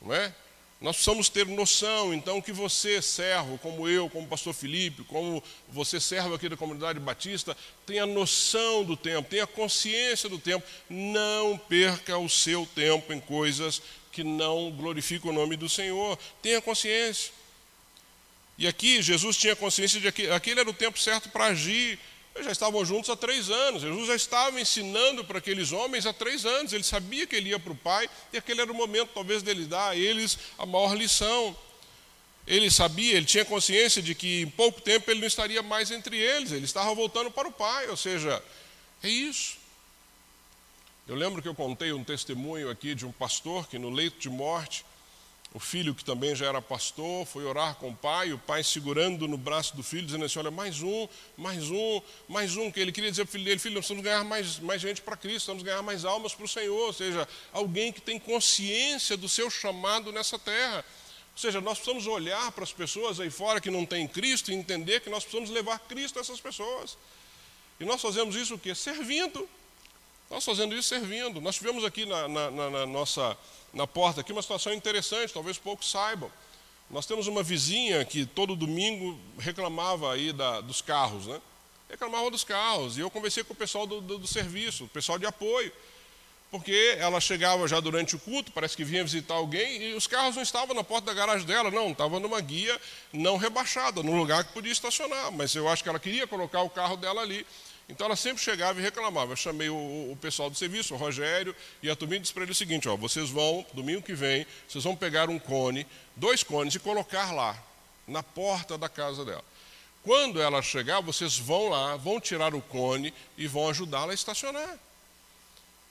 Não é? Nós precisamos ter noção, então, que você, servo, como eu, como pastor Felipe, como você, servo aqui da comunidade batista, tenha noção do tempo, tenha consciência do tempo. Não perca o seu tempo em coisas que não glorificam o nome do Senhor. Tenha consciência. E aqui Jesus tinha consciência de que aquele era o tempo certo para agir, eles já estavam juntos há três anos. Jesus já estava ensinando para aqueles homens há três anos. Ele sabia que ele ia para o Pai e aquele era o momento, talvez, dele dar a eles a maior lição. Ele sabia, ele tinha consciência de que em pouco tempo ele não estaria mais entre eles. Ele estava voltando para o Pai. Ou seja, é isso. Eu lembro que eu contei um testemunho aqui de um pastor que no leito de morte o filho, que também já era pastor, foi orar com o pai, o pai segurando no braço do filho, dizendo assim: Olha, mais um, mais um, mais um. Que ele queria dizer para o filho dele: Filho, nós precisamos ganhar mais, mais gente para Cristo, precisamos ganhar mais almas para o Senhor. Ou seja, alguém que tem consciência do seu chamado nessa terra. Ou seja, nós precisamos olhar para as pessoas aí fora que não têm Cristo e entender que nós precisamos levar Cristo a essas pessoas. E nós fazemos isso o quê? Servindo. Nós fazendo isso servindo. Nós tivemos aqui na, na, na, na nossa na porta aqui uma situação interessante, talvez poucos saibam. Nós temos uma vizinha que todo domingo reclamava aí da, dos carros, né? Reclamava dos carros. E eu conversei com o pessoal do, do, do serviço, o pessoal de apoio. Porque ela chegava já durante o culto, parece que vinha visitar alguém, e os carros não estavam na porta da garagem dela, não, estava numa guia não rebaixada, num lugar que podia estacionar. Mas eu acho que ela queria colocar o carro dela ali. Então ela sempre chegava e reclamava. Eu chamei o, o pessoal do serviço, o Rogério, e a turminha disse para ele o seguinte: ó, vocês vão, domingo que vem, vocês vão pegar um cone, dois cones, e colocar lá, na porta da casa dela. Quando ela chegar, vocês vão lá, vão tirar o cone e vão ajudá-la a estacionar.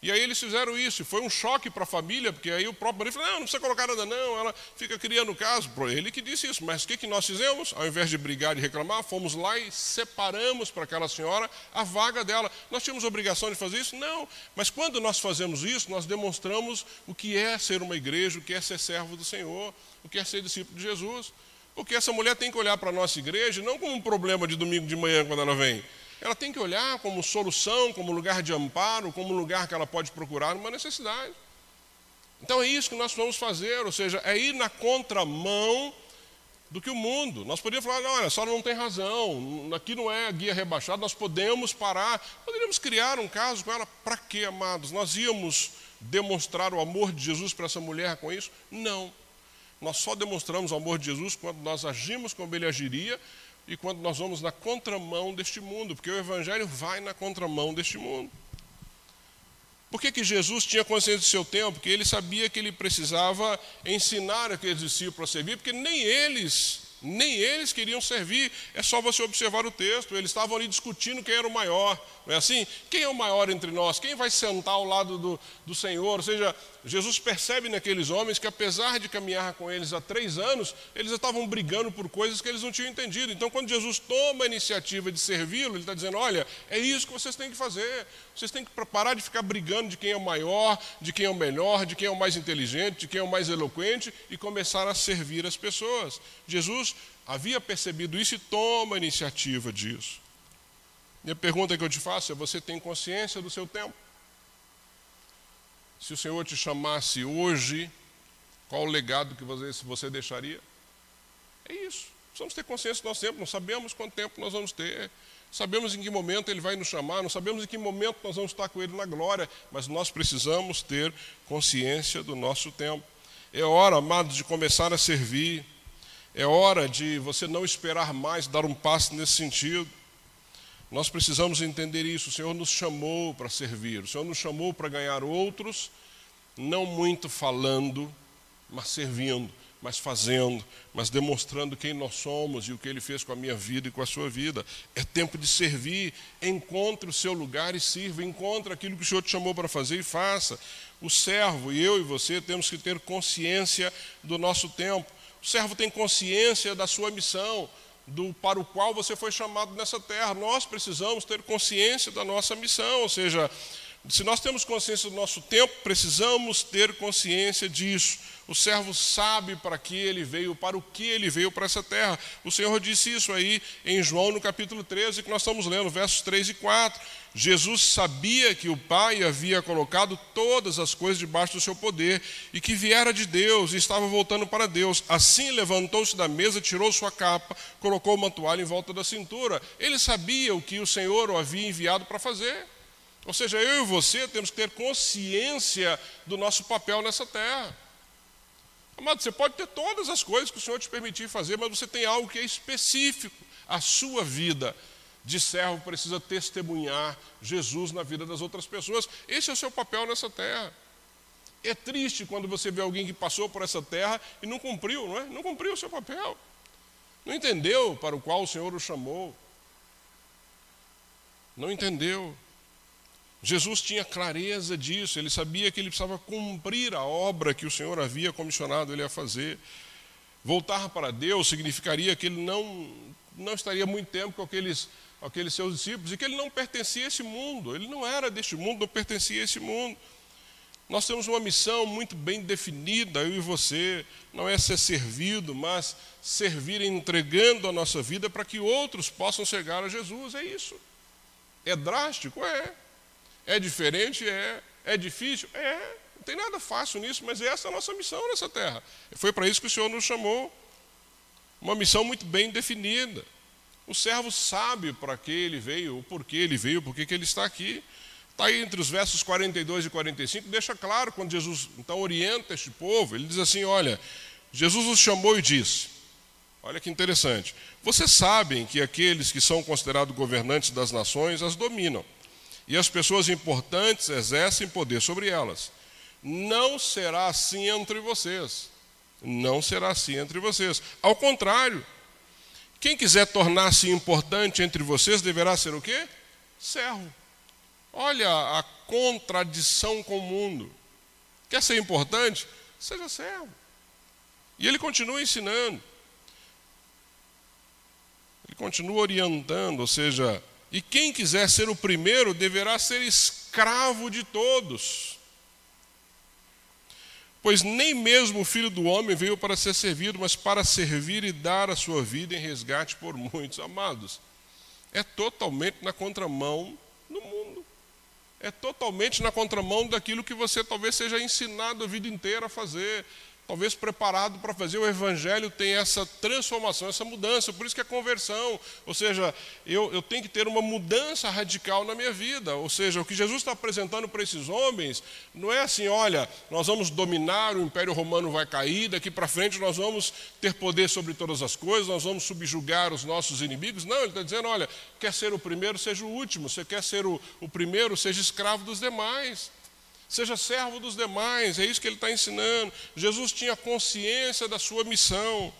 E aí eles fizeram isso, e foi um choque para a família, porque aí o próprio marido falou, não, não precisa colocar nada não, ela fica criando caso. Ele que disse isso, mas o que, que nós fizemos? Ao invés de brigar e reclamar, fomos lá e separamos para aquela senhora a vaga dela. Nós tínhamos obrigação de fazer isso? Não. Mas quando nós fazemos isso, nós demonstramos o que é ser uma igreja, o que é ser servo do Senhor, o que é ser discípulo de Jesus. Porque essa mulher tem que olhar para a nossa igreja não como um problema de domingo de manhã quando ela vem, ela tem que olhar como solução, como lugar de amparo, como lugar que ela pode procurar numa necessidade. Então é isso que nós vamos fazer, ou seja, é ir na contramão do que o mundo. Nós poderíamos falar, olha, só não tem razão, aqui não é guia rebaixada, nós podemos parar, poderíamos criar um caso com ela, para quê, amados? Nós íamos demonstrar o amor de Jesus para essa mulher com isso? Não. Nós só demonstramos o amor de Jesus quando nós agimos como ele agiria e quando nós vamos na contramão deste mundo, porque o Evangelho vai na contramão deste mundo. Por que, que Jesus tinha consciência do seu tempo? Porque ele sabia que ele precisava ensinar aqueles discípulos a servir, porque nem eles nem eles queriam servir. É só você observar o texto. Eles estavam ali discutindo quem era o maior. Não é assim? Quem é o maior entre nós? Quem vai sentar ao lado do, do Senhor? Ou seja, Jesus percebe naqueles homens que, apesar de caminhar com eles há três anos, eles estavam brigando por coisas que eles não tinham entendido. Então, quando Jesus toma a iniciativa de servi-lo, ele está dizendo: olha, é isso que vocês têm que fazer. Vocês têm que parar de ficar brigando de quem é o maior, de quem é o melhor, de quem é o mais inteligente, de quem é o mais eloquente e começar a servir as pessoas. Jesus havia percebido isso e toma a iniciativa disso. Minha pergunta que eu te faço é: você tem consciência do seu tempo? Se o Senhor te chamasse hoje, qual o legado que você, você deixaria? É isso. Precisamos ter consciência do nosso tempo, não sabemos quanto tempo nós vamos ter. Sabemos em que momento ele vai nos chamar, não sabemos em que momento nós vamos estar com ele na glória, mas nós precisamos ter consciência do nosso tempo. É hora, amados, de começar a servir. É hora de você não esperar mais, dar um passo nesse sentido. Nós precisamos entender isso. O Senhor nos chamou para servir, o Senhor nos chamou para ganhar outros, não muito falando, mas servindo mas fazendo, mas demonstrando quem nós somos e o que Ele fez com a minha vida e com a sua vida. É tempo de servir. Encontre o seu lugar e sirva. Encontre aquilo que o Senhor te chamou para fazer e faça. O servo, eu e você, temos que ter consciência do nosso tempo. O servo tem consciência da sua missão, do para o qual você foi chamado nessa terra. Nós precisamos ter consciência da nossa missão, ou seja, se nós temos consciência do nosso tempo, precisamos ter consciência disso. O servo sabe para que ele veio, para o que ele veio para essa terra. O Senhor disse isso aí em João, no capítulo 13, que nós estamos lendo, versos 3 e 4. Jesus sabia que o Pai havia colocado todas as coisas debaixo do seu poder e que viera de Deus e estava voltando para Deus. Assim levantou-se da mesa, tirou sua capa, colocou uma toalha em volta da cintura. Ele sabia o que o Senhor o havia enviado para fazer. Ou seja, eu e você temos que ter consciência do nosso papel nessa terra. Amado, você pode ter todas as coisas que o Senhor te permitir fazer, mas você tem algo que é específico. A sua vida de servo precisa testemunhar Jesus na vida das outras pessoas. Esse é o seu papel nessa terra. É triste quando você vê alguém que passou por essa terra e não cumpriu, não é? Não cumpriu o seu papel. Não entendeu para o qual o Senhor o chamou. Não entendeu. Jesus tinha clareza disso, ele sabia que ele precisava cumprir a obra que o Senhor havia comissionado ele a fazer. Voltar para Deus significaria que ele não, não estaria muito tempo com aqueles, aqueles seus discípulos e que ele não pertencia a esse mundo, ele não era deste mundo, não pertencia a esse mundo. Nós temos uma missão muito bem definida, eu e você, não é ser servido, mas servir entregando a nossa vida para que outros possam chegar a Jesus, é isso. É drástico? É. É diferente? É. É difícil? É. Não tem nada fácil nisso, mas essa é a nossa missão nessa terra. Foi para isso que o Senhor nos chamou. Uma missão muito bem definida. O servo sabe para que ele veio, o porquê ele veio, por que ele está aqui. Está aí entre os versos 42 e 45, deixa claro quando Jesus então orienta este povo. Ele diz assim: Olha, Jesus os chamou e disse: Olha que interessante. Vocês sabem que aqueles que são considerados governantes das nações as dominam e as pessoas importantes exercem poder sobre elas. Não será assim entre vocês. Não será assim entre vocês. Ao contrário, quem quiser tornar-se importante entre vocês deverá ser o quê? Servo. Olha a contradição com o mundo. Quer ser importante? Seja servo. E ele continua ensinando. Ele continua orientando, ou seja, e quem quiser ser o primeiro deverá ser escravo de todos. Pois nem mesmo o filho do homem veio para ser servido, mas para servir e dar a sua vida em resgate por muitos. Amados, é totalmente na contramão do mundo. É totalmente na contramão daquilo que você talvez seja ensinado a vida inteira a fazer talvez preparado para fazer o evangelho tem essa transformação, essa mudança, por isso que é conversão. Ou seja, eu, eu tenho que ter uma mudança radical na minha vida. Ou seja, o que Jesus está apresentando para esses homens não é assim, olha, nós vamos dominar, o Império Romano vai cair, daqui para frente nós vamos ter poder sobre todas as coisas, nós vamos subjugar os nossos inimigos. Não, ele está dizendo, olha, quer ser o primeiro, seja o último. Você quer ser o, o primeiro, seja escravo dos demais. Seja servo dos demais, é isso que ele está ensinando. Jesus tinha consciência da sua missão.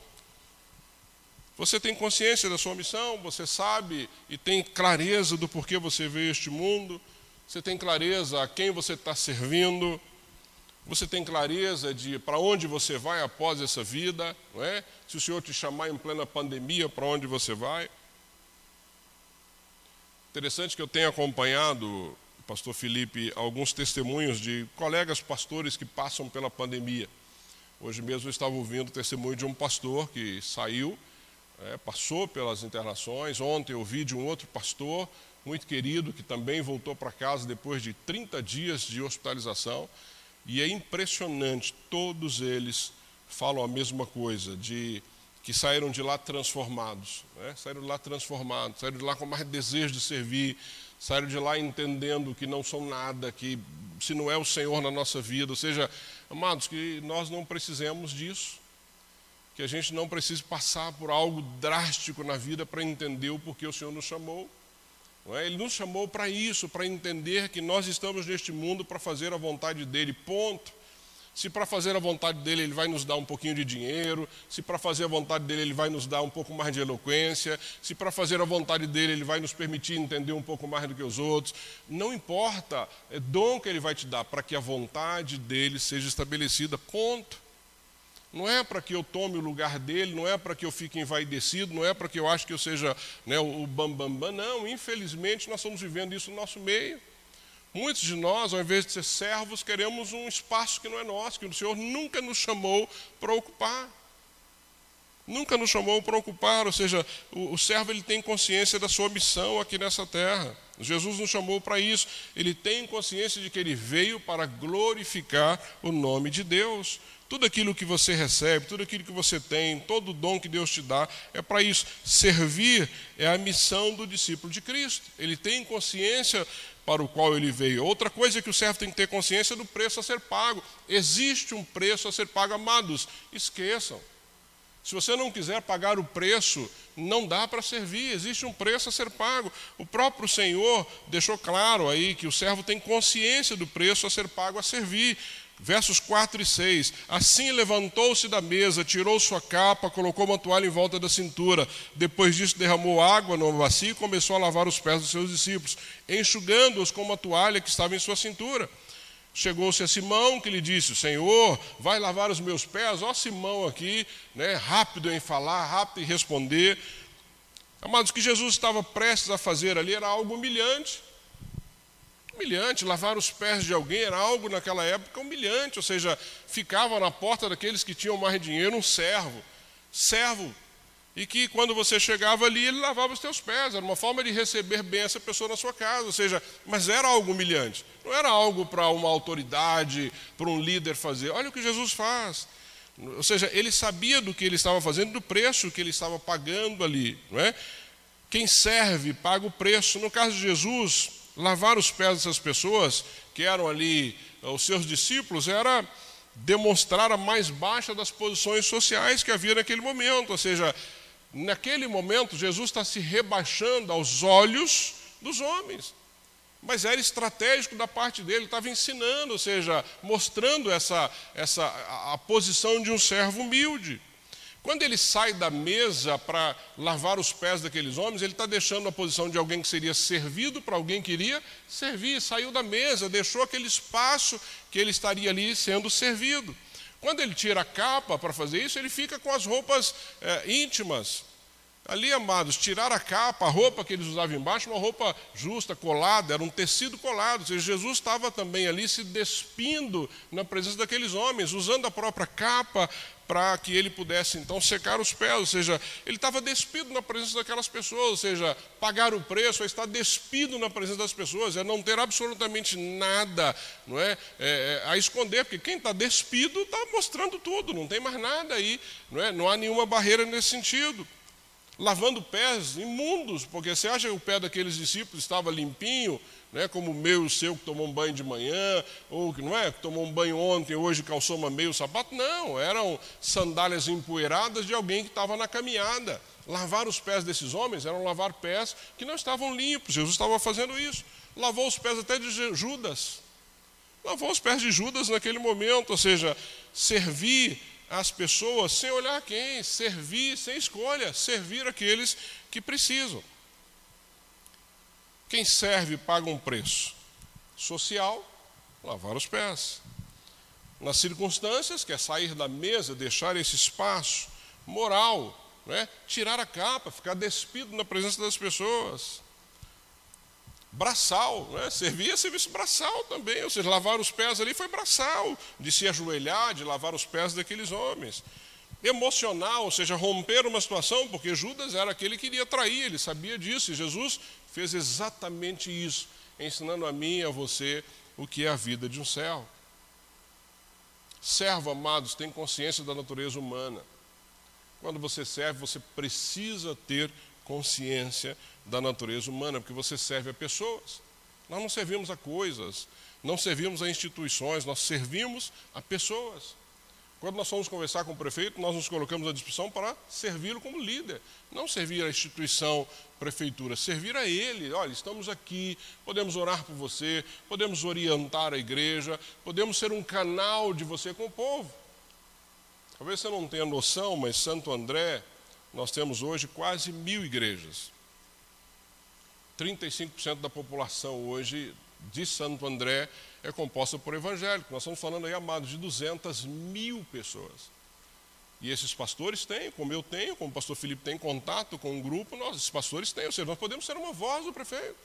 Você tem consciência da sua missão, você sabe e tem clareza do porquê você veio a este mundo, você tem clareza a quem você está servindo, você tem clareza de para onde você vai após essa vida, não é? Se o Senhor te chamar em plena pandemia, para onde você vai? Interessante que eu tenho acompanhado pastor Felipe, alguns testemunhos de colegas pastores que passam pela pandemia. Hoje mesmo eu estava ouvindo o testemunho de um pastor que saiu, é, passou pelas internações. Ontem eu ouvi de um outro pastor, muito querido, que também voltou para casa depois de 30 dias de hospitalização. E é impressionante, todos eles falam a mesma coisa, de que saíram de lá transformados, né? saíram de lá transformados, saíram de lá com mais desejo de servir, saíram de lá entendendo que não são nada, que se não é o Senhor na nossa vida, ou seja, amados, que nós não precisemos disso, que a gente não precise passar por algo drástico na vida para entender o porquê o Senhor nos chamou. É? Ele nos chamou para isso, para entender que nós estamos neste mundo para fazer a vontade dele, ponto. Se para fazer a vontade dele ele vai nos dar um pouquinho de dinheiro, se para fazer a vontade dele ele vai nos dar um pouco mais de eloquência, se para fazer a vontade dele ele vai nos permitir entender um pouco mais do que os outros, não importa, é dom que ele vai te dar para que a vontade dele seja estabelecida, ponto. Não é para que eu tome o lugar dele, não é para que eu fique envaidecido, não é para que eu ache que eu seja né, o bambambam, bam, bam, não. Infelizmente, nós estamos vivendo isso no nosso meio. Muitos de nós, ao invés de ser servos, queremos um espaço que não é nosso, que o Senhor nunca nos chamou para ocupar. Nunca nos chamou para ocupar, ou seja, o, o servo ele tem consciência da sua missão aqui nessa terra. Jesus nos chamou para isso. Ele tem consciência de que ele veio para glorificar o nome de Deus. Tudo aquilo que você recebe, tudo aquilo que você tem, todo o dom que Deus te dá, é para isso. Servir é a missão do discípulo de Cristo. Ele tem consciência para o qual ele veio. Outra coisa é que o servo tem que ter consciência do preço a ser pago. Existe um preço a ser pago, amados. Esqueçam. Se você não quiser pagar o preço, não dá para servir, existe um preço a ser pago. O próprio Senhor deixou claro aí que o servo tem consciência do preço a ser pago a servir. Versos 4 e 6. Assim levantou-se da mesa, tirou sua capa, colocou uma toalha em volta da cintura. Depois disso, derramou água no bacia e começou a lavar os pés dos seus discípulos, enxugando-os com uma toalha que estava em sua cintura. Chegou-se a Simão que lhe disse: Senhor, vai lavar os meus pés? Ó, Simão aqui, né, rápido em falar, rápido em responder. Amados, o que Jesus estava prestes a fazer ali era algo humilhante humilhante. Lavar os pés de alguém era algo naquela época humilhante, ou seja, ficava na porta daqueles que tinham mais dinheiro um servo. Servo. E que quando você chegava ali, ele lavava os teus pés. Era uma forma de receber bem essa pessoa na sua casa. Ou seja, mas era algo humilhante. Não era algo para uma autoridade, para um líder fazer. Olha o que Jesus faz. Ou seja, ele sabia do que ele estava fazendo, do preço que ele estava pagando ali. Não é? Quem serve paga o preço. No caso de Jesus, lavar os pés dessas pessoas, que eram ali eh, os seus discípulos, era demonstrar a mais baixa das posições sociais que havia naquele momento. Ou seja, naquele momento, Jesus está se rebaixando aos olhos dos homens. Mas era estratégico da parte dele, estava ensinando, ou seja, mostrando essa, essa a, a posição de um servo humilde. Quando ele sai da mesa para lavar os pés daqueles homens, ele está deixando a posição de alguém que seria servido para alguém que iria servir. Saiu da mesa, deixou aquele espaço que ele estaria ali sendo servido. Quando ele tira a capa para fazer isso, ele fica com as roupas é, íntimas. Ali, amados, tirar a capa, a roupa que eles usavam embaixo, uma roupa justa, colada, era um tecido colado. Ou seja, Jesus estava também ali se despindo na presença daqueles homens, usando a própria capa para que ele pudesse então secar os pés, ou seja, ele estava despido na presença daquelas pessoas, ou seja, pagar o preço é estar despido na presença das pessoas, é não ter absolutamente nada não é, é, é a esconder, porque quem está despido está mostrando tudo, não tem mais nada aí, não, é, não há nenhuma barreira nesse sentido. Lavando pés imundos, porque você acha que o pé daqueles discípulos estava limpinho, né, como o meu e o seu que tomou um banho de manhã, ou que não é, que tomou um banho ontem, hoje calçou uma meio sapato? Não, eram sandálias empoeiradas de alguém que estava na caminhada. Lavar os pés desses homens eram lavar pés que não estavam limpos. Jesus estava fazendo isso. Lavou os pés até de Judas. Lavou os pés de Judas naquele momento, ou seja, servir as pessoas sem olhar quem, servir sem escolha, servir aqueles que precisam. Quem serve paga um preço social, lavar os pés. Nas circunstâncias, quer sair da mesa, deixar esse espaço moral, né? tirar a capa, ficar despido na presença das pessoas braçal, né? servia serviço braçal também, ou seja, lavar os pés ali foi braçal, de se ajoelhar, de lavar os pés daqueles homens. Emocional, ou seja, romper uma situação, porque Judas era aquele que iria trair, ele sabia disso, e Jesus fez exatamente isso, ensinando a mim e a você o que é a vida de um servo. Servo, amados, tem consciência da natureza humana. Quando você serve, você precisa ter consciência da natureza humana, porque você serve a pessoas. Nós não servimos a coisas, não servimos a instituições, nós servimos a pessoas. Quando nós fomos conversar com o prefeito, nós nos colocamos à disposição para servi-lo como líder, não servir a instituição, prefeitura, servir a ele. Olha, estamos aqui, podemos orar por você, podemos orientar a igreja, podemos ser um canal de você com o povo. Talvez você não tenha noção, mas Santo André, nós temos hoje quase mil igrejas. 35% da população hoje de Santo André é composta por evangélicos. Nós estamos falando aí, amados, de 200 mil pessoas. E esses pastores têm, como eu tenho, como o pastor Felipe tem contato com um grupo, nós, esses pastores têm, ou seja, nós podemos ser uma voz do prefeito.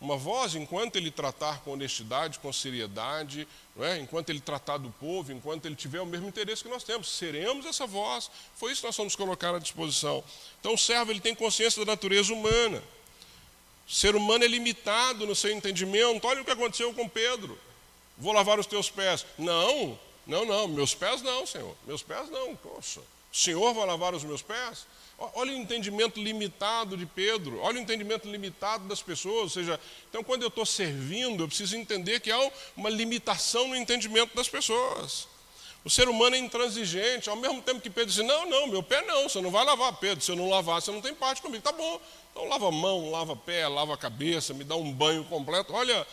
Uma voz, enquanto ele tratar com honestidade, com seriedade, é? enquanto ele tratar do povo, enquanto ele tiver o mesmo interesse que nós temos, seremos essa voz. Foi isso que nós vamos colocar à disposição. Então, o servo ele tem consciência da natureza humana. O ser humano é limitado no seu entendimento. Olha o que aconteceu com Pedro. Vou lavar os teus pés. Não, não, não, meus pés não, Senhor. Meus pés não. Poxa, o Senhor vai lavar os meus pés? Olha o entendimento limitado de Pedro, olha o entendimento limitado das pessoas. Ou seja, então quando eu estou servindo, eu preciso entender que há uma limitação no entendimento das pessoas. O ser humano é intransigente, ao mesmo tempo que Pedro disse: Não, não, meu pé não, você não vai lavar, Pedro. Se eu não lavar, você não tem parte comigo. Tá bom, então lava a mão, lava pé, lava a cabeça, me dá um banho completo. Olha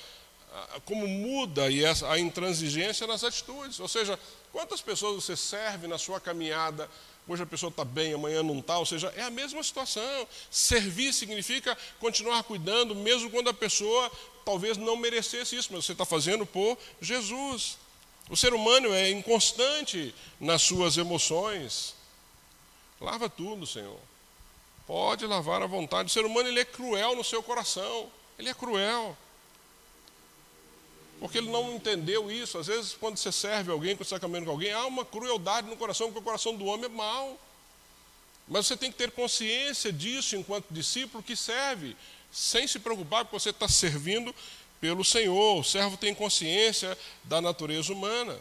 como muda a intransigência nas atitudes. Ou seja, quantas pessoas você serve na sua caminhada, hoje a pessoa está bem, amanhã não está, ou seja, é a mesma situação. Servir significa continuar cuidando, mesmo quando a pessoa talvez não merecesse isso, mas você está fazendo por Jesus. O ser humano é inconstante nas suas emoções. Lava tudo, Senhor. Pode lavar à vontade. O ser humano ele é cruel no seu coração. Ele é cruel. Porque ele não entendeu isso. Às vezes, quando você serve alguém, quando você está caminhando com alguém, há uma crueldade no coração, porque o coração do homem é mau. Mas você tem que ter consciência disso enquanto discípulo que serve, sem se preocupar porque você está servindo pelo Senhor. O servo tem consciência da natureza humana.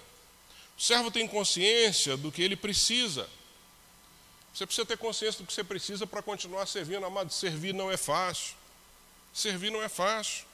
O servo tem consciência do que ele precisa. Você precisa ter consciência do que você precisa para continuar servindo, amado. Servir não é fácil. Servir não é fácil.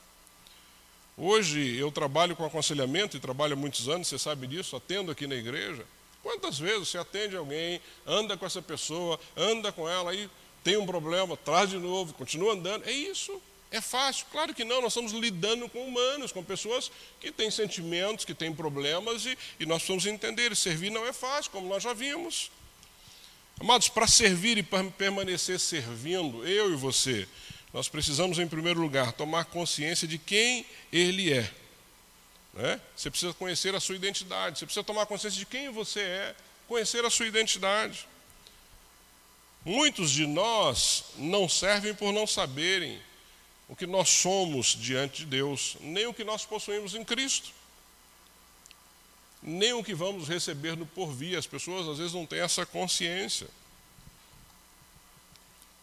Hoje eu trabalho com aconselhamento e trabalho há muitos anos, você sabe disso, atendo aqui na igreja. Quantas vezes você atende alguém, anda com essa pessoa, anda com ela, aí tem um problema, traz de novo, continua andando. É isso. É fácil? Claro que não, nós estamos lidando com humanos, com pessoas que têm sentimentos, que têm problemas, e, e nós precisamos entender, servir não é fácil, como nós já vimos. Amados, para servir e para permanecer servindo, eu e você, nós precisamos, em primeiro lugar, tomar consciência de quem Ele é. Né? Você precisa conhecer a sua identidade, você precisa tomar consciência de quem você é, conhecer a sua identidade. Muitos de nós não servem por não saberem o que nós somos diante de Deus, nem o que nós possuímos em Cristo, nem o que vamos receber no porvir. As pessoas às vezes não têm essa consciência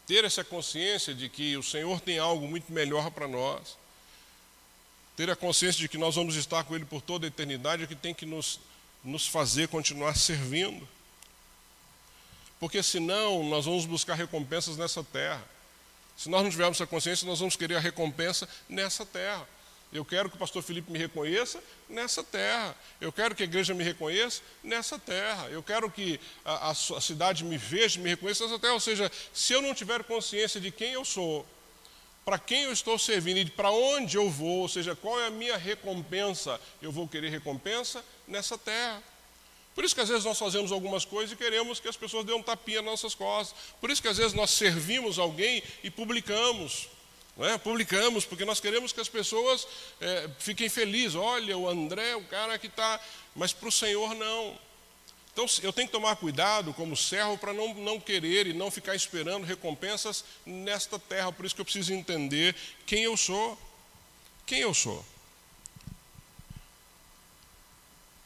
ter essa consciência de que o Senhor tem algo muito melhor para nós, ter a consciência de que nós vamos estar com Ele por toda a eternidade, é que tem que nos, nos fazer continuar servindo. Porque senão nós vamos buscar recompensas nessa terra. Se nós não tivermos essa consciência, nós vamos querer a recompensa nessa terra. Eu quero que o pastor Felipe me reconheça nessa terra. Eu quero que a igreja me reconheça nessa terra. Eu quero que a, a, cidade me veja, me reconheça nessa terra. Ou seja, se eu não tiver consciência de quem eu sou, para quem eu estou servindo e para onde eu vou, ou seja, qual é a minha recompensa, eu vou querer recompensa nessa terra. Por isso que às vezes nós fazemos algumas coisas e queremos que as pessoas dêem um tapinha nas nossas costas. Por isso que às vezes nós servimos alguém e publicamos. É? Publicamos, porque nós queremos que as pessoas é, fiquem felizes. Olha, o André, o cara que está. Mas para o Senhor, não. Então eu tenho que tomar cuidado como servo para não, não querer e não ficar esperando recompensas nesta terra. Por isso que eu preciso entender quem eu sou. Quem eu sou.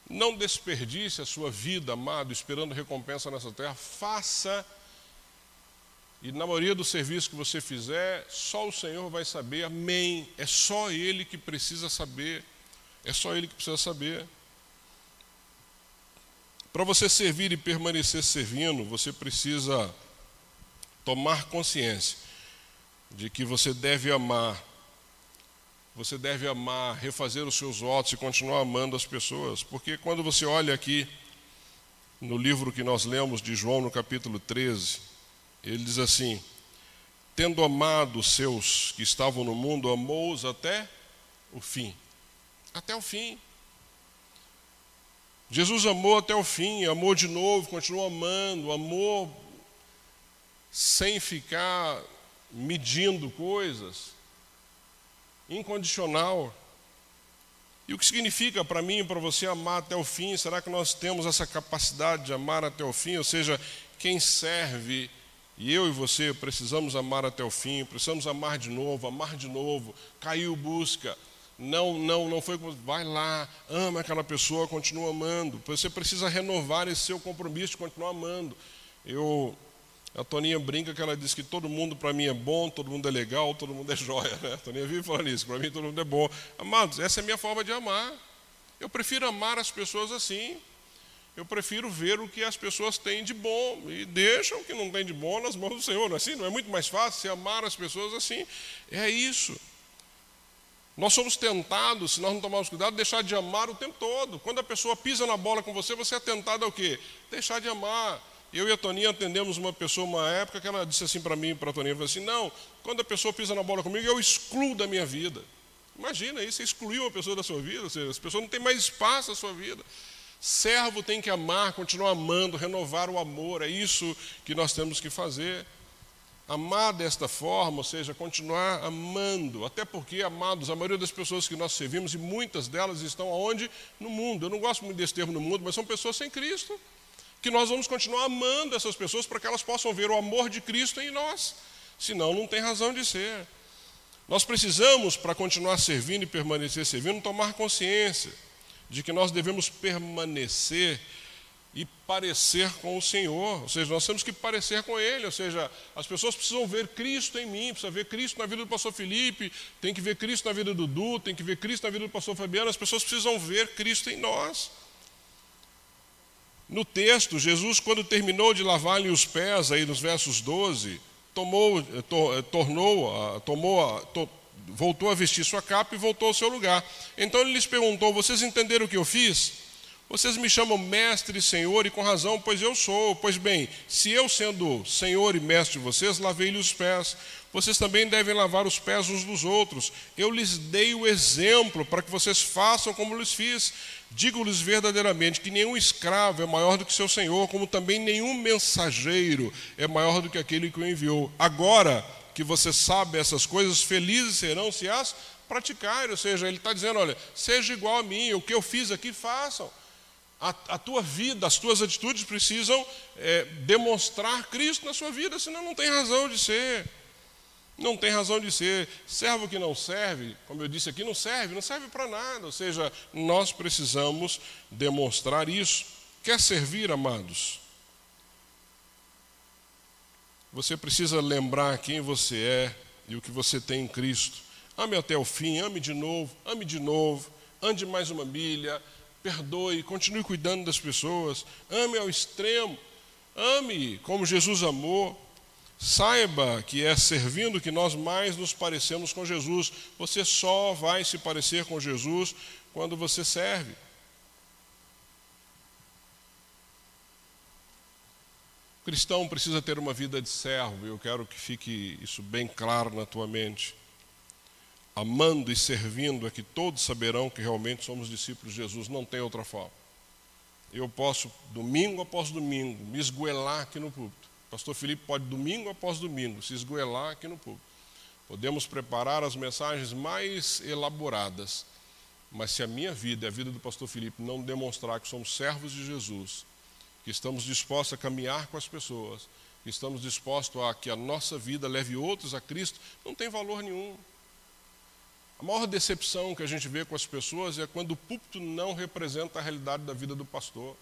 Não desperdice a sua vida, amado, esperando recompensa nessa terra. Faça e na maioria dos serviços que você fizer, só o Senhor vai saber, amém. É só Ele que precisa saber. É só Ele que precisa saber. Para você servir e permanecer servindo, você precisa tomar consciência de que você deve amar. Você deve amar, refazer os seus votos e continuar amando as pessoas. Porque quando você olha aqui no livro que nós lemos de João, no capítulo 13, ele diz assim: Tendo amado os seus que estavam no mundo, amou-os até o fim. Até o fim. Jesus amou até o fim, amou de novo, continuou amando, amou sem ficar medindo coisas, incondicional. E o que significa para mim e para você amar até o fim? Será que nós temos essa capacidade de amar até o fim? Ou seja, quem serve, e eu e você precisamos amar até o fim, precisamos amar de novo, amar de novo, caiu, busca. Não, não, não foi. Vai lá, ama aquela pessoa, continua amando. Você precisa renovar esse seu compromisso de continuar amando. Eu a Toninha brinca que ela diz que todo mundo para mim é bom, todo mundo é legal, todo mundo é joia. Né? A Toninha vive falando isso, para mim todo mundo é bom. Amados, essa é a minha forma de amar. Eu prefiro amar as pessoas assim. Eu prefiro ver o que as pessoas têm de bom e deixam o que não tem de bom nas mãos do Senhor. Não é assim? Não é muito mais fácil se amar as pessoas assim. É isso. Nós somos tentados, se nós não tomarmos cuidado, deixar de amar o tempo todo. Quando a pessoa pisa na bola com você, você é tentado ao quê? Deixar de amar. Eu e a Toninha atendemos uma pessoa uma época que ela disse assim para mim, para a Toninha, assim, não, quando a pessoa pisa na bola comigo, eu excluo da minha vida. Imagina isso, você excluiu uma pessoa da sua vida, ou seja, as pessoas não têm mais espaço na sua vida. Servo tem que amar, continuar amando, renovar o amor, é isso que nós temos que fazer. Amar desta forma, ou seja, continuar amando, até porque, amados, a maioria das pessoas que nós servimos, e muitas delas estão aonde? No mundo. Eu não gosto muito desse termo no mundo, mas são pessoas sem Cristo que nós vamos continuar amando essas pessoas para que elas possam ver o amor de Cristo em nós. Senão, não tem razão de ser. Nós precisamos, para continuar servindo e permanecer servindo, tomar consciência de que nós devemos permanecer e parecer com o Senhor, ou seja, nós temos que parecer com Ele, ou seja, as pessoas precisam ver Cristo em mim, precisam ver Cristo na vida do pastor Felipe, tem que ver Cristo na vida do Dudu, tem que ver Cristo na vida do pastor Fabiano, as pessoas precisam ver Cristo em nós. No texto, Jesus, quando terminou de lavar-lhe os pés, aí nos versos 12, tomou, eh, to, eh, tornou, tomou, to, voltou a vestir sua capa e voltou ao seu lugar. Então ele lhes perguntou: Vocês entenderam o que eu fiz? Vocês me chamam mestre e senhor, e com razão, pois eu sou. Pois bem, se eu, sendo senhor e mestre de vocês, lavei-lhe os pés, vocês também devem lavar os pés uns dos outros. Eu lhes dei o exemplo para que vocês façam como lhes fiz. Digo-lhes verdadeiramente que nenhum escravo é maior do que seu senhor, como também nenhum mensageiro é maior do que aquele que o enviou. Agora que você sabe essas coisas, felizes serão se as praticarem. Ou seja, ele está dizendo: olha, seja igual a mim, o que eu fiz aqui, façam. A, a tua vida, as tuas atitudes precisam é, demonstrar Cristo na sua vida, senão não tem razão de ser. Não tem razão de ser. Servo que não serve, como eu disse aqui, não serve, não serve para nada. Ou seja, nós precisamos demonstrar isso. Quer servir, amados? Você precisa lembrar quem você é e o que você tem em Cristo. Ame até o fim, ame de novo, ame de novo, ande mais uma milha, perdoe, continue cuidando das pessoas, ame ao extremo, ame como Jesus amou. Saiba que é servindo que nós mais nos parecemos com Jesus. Você só vai se parecer com Jesus quando você serve. O cristão precisa ter uma vida de servo, eu quero que fique isso bem claro na tua mente. Amando e servindo é que todos saberão que realmente somos discípulos de Jesus, não tem outra forma. Eu posso, domingo após domingo, me esgoelar aqui no púlpito Pastor Felipe pode, domingo após domingo, se esgoelar aqui no público. Podemos preparar as mensagens mais elaboradas, mas se a minha vida e a vida do pastor Felipe não demonstrar que somos servos de Jesus, que estamos dispostos a caminhar com as pessoas, que estamos dispostos a que a nossa vida leve outros a Cristo, não tem valor nenhum. A maior decepção que a gente vê com as pessoas é quando o púlpito não representa a realidade da vida do pastor.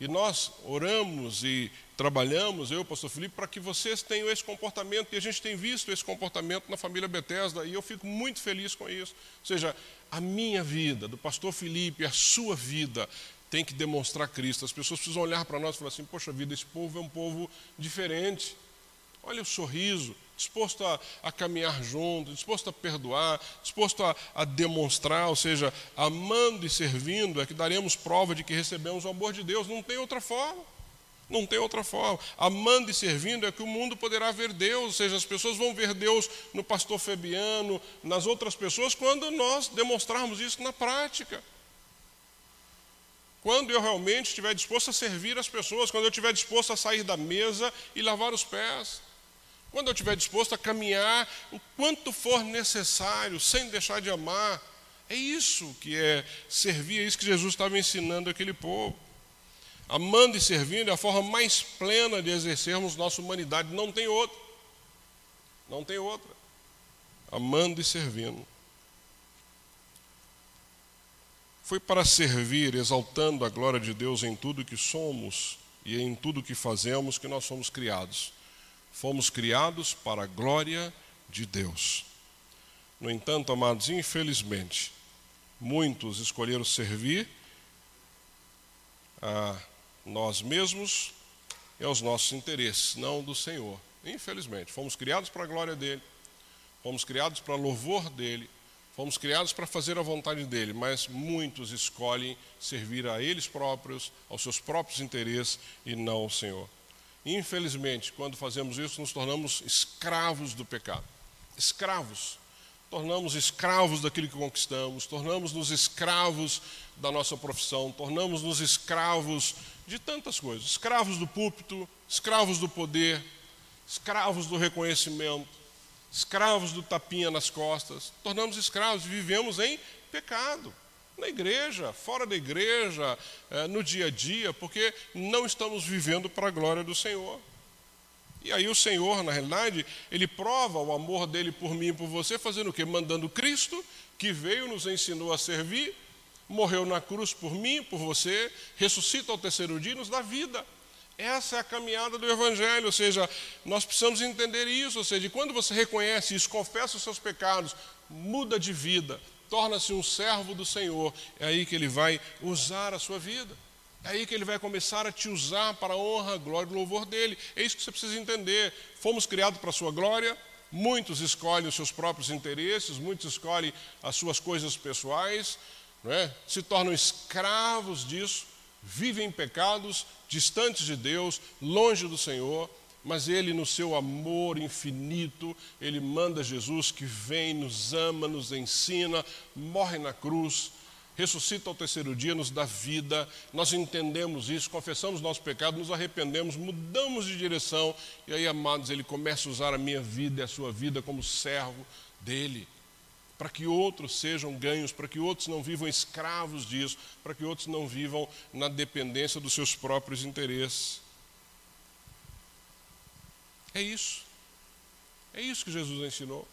E nós oramos e trabalhamos, eu, pastor Felipe, para que vocês tenham esse comportamento, e a gente tem visto esse comportamento na família Bethesda, e eu fico muito feliz com isso. Ou seja, a minha vida, do pastor Felipe, a sua vida, tem que demonstrar Cristo. As pessoas precisam olhar para nós e falar assim: poxa vida, esse povo é um povo diferente. Olha o sorriso, disposto a, a caminhar junto, disposto a perdoar, disposto a, a, demonstrar, ou seja, amando e servindo, é que daremos prova de que recebemos o amor de Deus. Não tem outra forma. Não tem outra forma. Amando e servindo é que o mundo poderá ver Deus, ou seja, as pessoas vão ver Deus no pastor Fabiano, nas outras pessoas, quando nós demonstrarmos isso na prática. Quando eu realmente estiver disposto a servir as pessoas, quando eu estiver disposto a sair da mesa e lavar os pés, quando eu estiver disposto a caminhar o quanto for necessário, sem deixar de amar, é isso que é servir, é isso que Jesus estava ensinando aquele povo. Amando e servindo é a forma mais plena de exercermos nossa humanidade. Não tem outra. Não tem outra. Amando e servindo. Foi para servir, exaltando a glória de Deus em tudo que somos e em tudo que fazemos que nós somos criados. Fomos criados para a glória de Deus. No entanto, amados, infelizmente, muitos escolheram servir a nós mesmos e aos nossos interesses, não do Senhor. Infelizmente, fomos criados para a glória dele, fomos criados para louvor dele, fomos criados para fazer a vontade dele, mas muitos escolhem servir a eles próprios, aos seus próprios interesses e não ao Senhor. Infelizmente, quando fazemos isso, nos tornamos escravos do pecado. Escravos tornamos escravos daquilo que conquistamos, tornamos-nos escravos da nossa profissão, tornamos-nos escravos de tantas coisas escravos do púlpito, escravos do poder, escravos do reconhecimento, escravos do tapinha nas costas, tornamos escravos, vivemos em pecado. Na igreja, fora da igreja, eh, no dia a dia, porque não estamos vivendo para a glória do Senhor. E aí o Senhor, na realidade, ele prova o amor dele por mim e por você, fazendo o quê? Mandando Cristo, que veio, nos ensinou a servir, morreu na cruz por mim, por você, ressuscita ao terceiro dia e nos dá vida. Essa é a caminhada do Evangelho, ou seja, nós precisamos entender isso, ou seja, quando você reconhece isso, confessa os seus pecados, muda de vida, torna-se um servo do Senhor, é aí que ele vai usar a sua vida. É aí que ele vai começar a te usar para a honra, glória e louvor dele. É isso que você precisa entender. Fomos criados para a sua glória, muitos escolhem os seus próprios interesses, muitos escolhem as suas coisas pessoais, é? se tornam escravos disso, vivem em pecados, distantes de Deus, longe do Senhor, mas Ele, no seu amor infinito, Ele manda Jesus que vem, nos ama, nos ensina, morre na cruz, ressuscita ao terceiro dia, nos dá vida, nós entendemos isso, confessamos nosso pecado, nos arrependemos, mudamos de direção, e aí, amados, Ele começa a usar a minha vida e a sua vida como servo dEle, para que outros sejam ganhos, para que outros não vivam escravos disso, para que outros não vivam na dependência dos seus próprios interesses. É isso. É isso que Jesus ensinou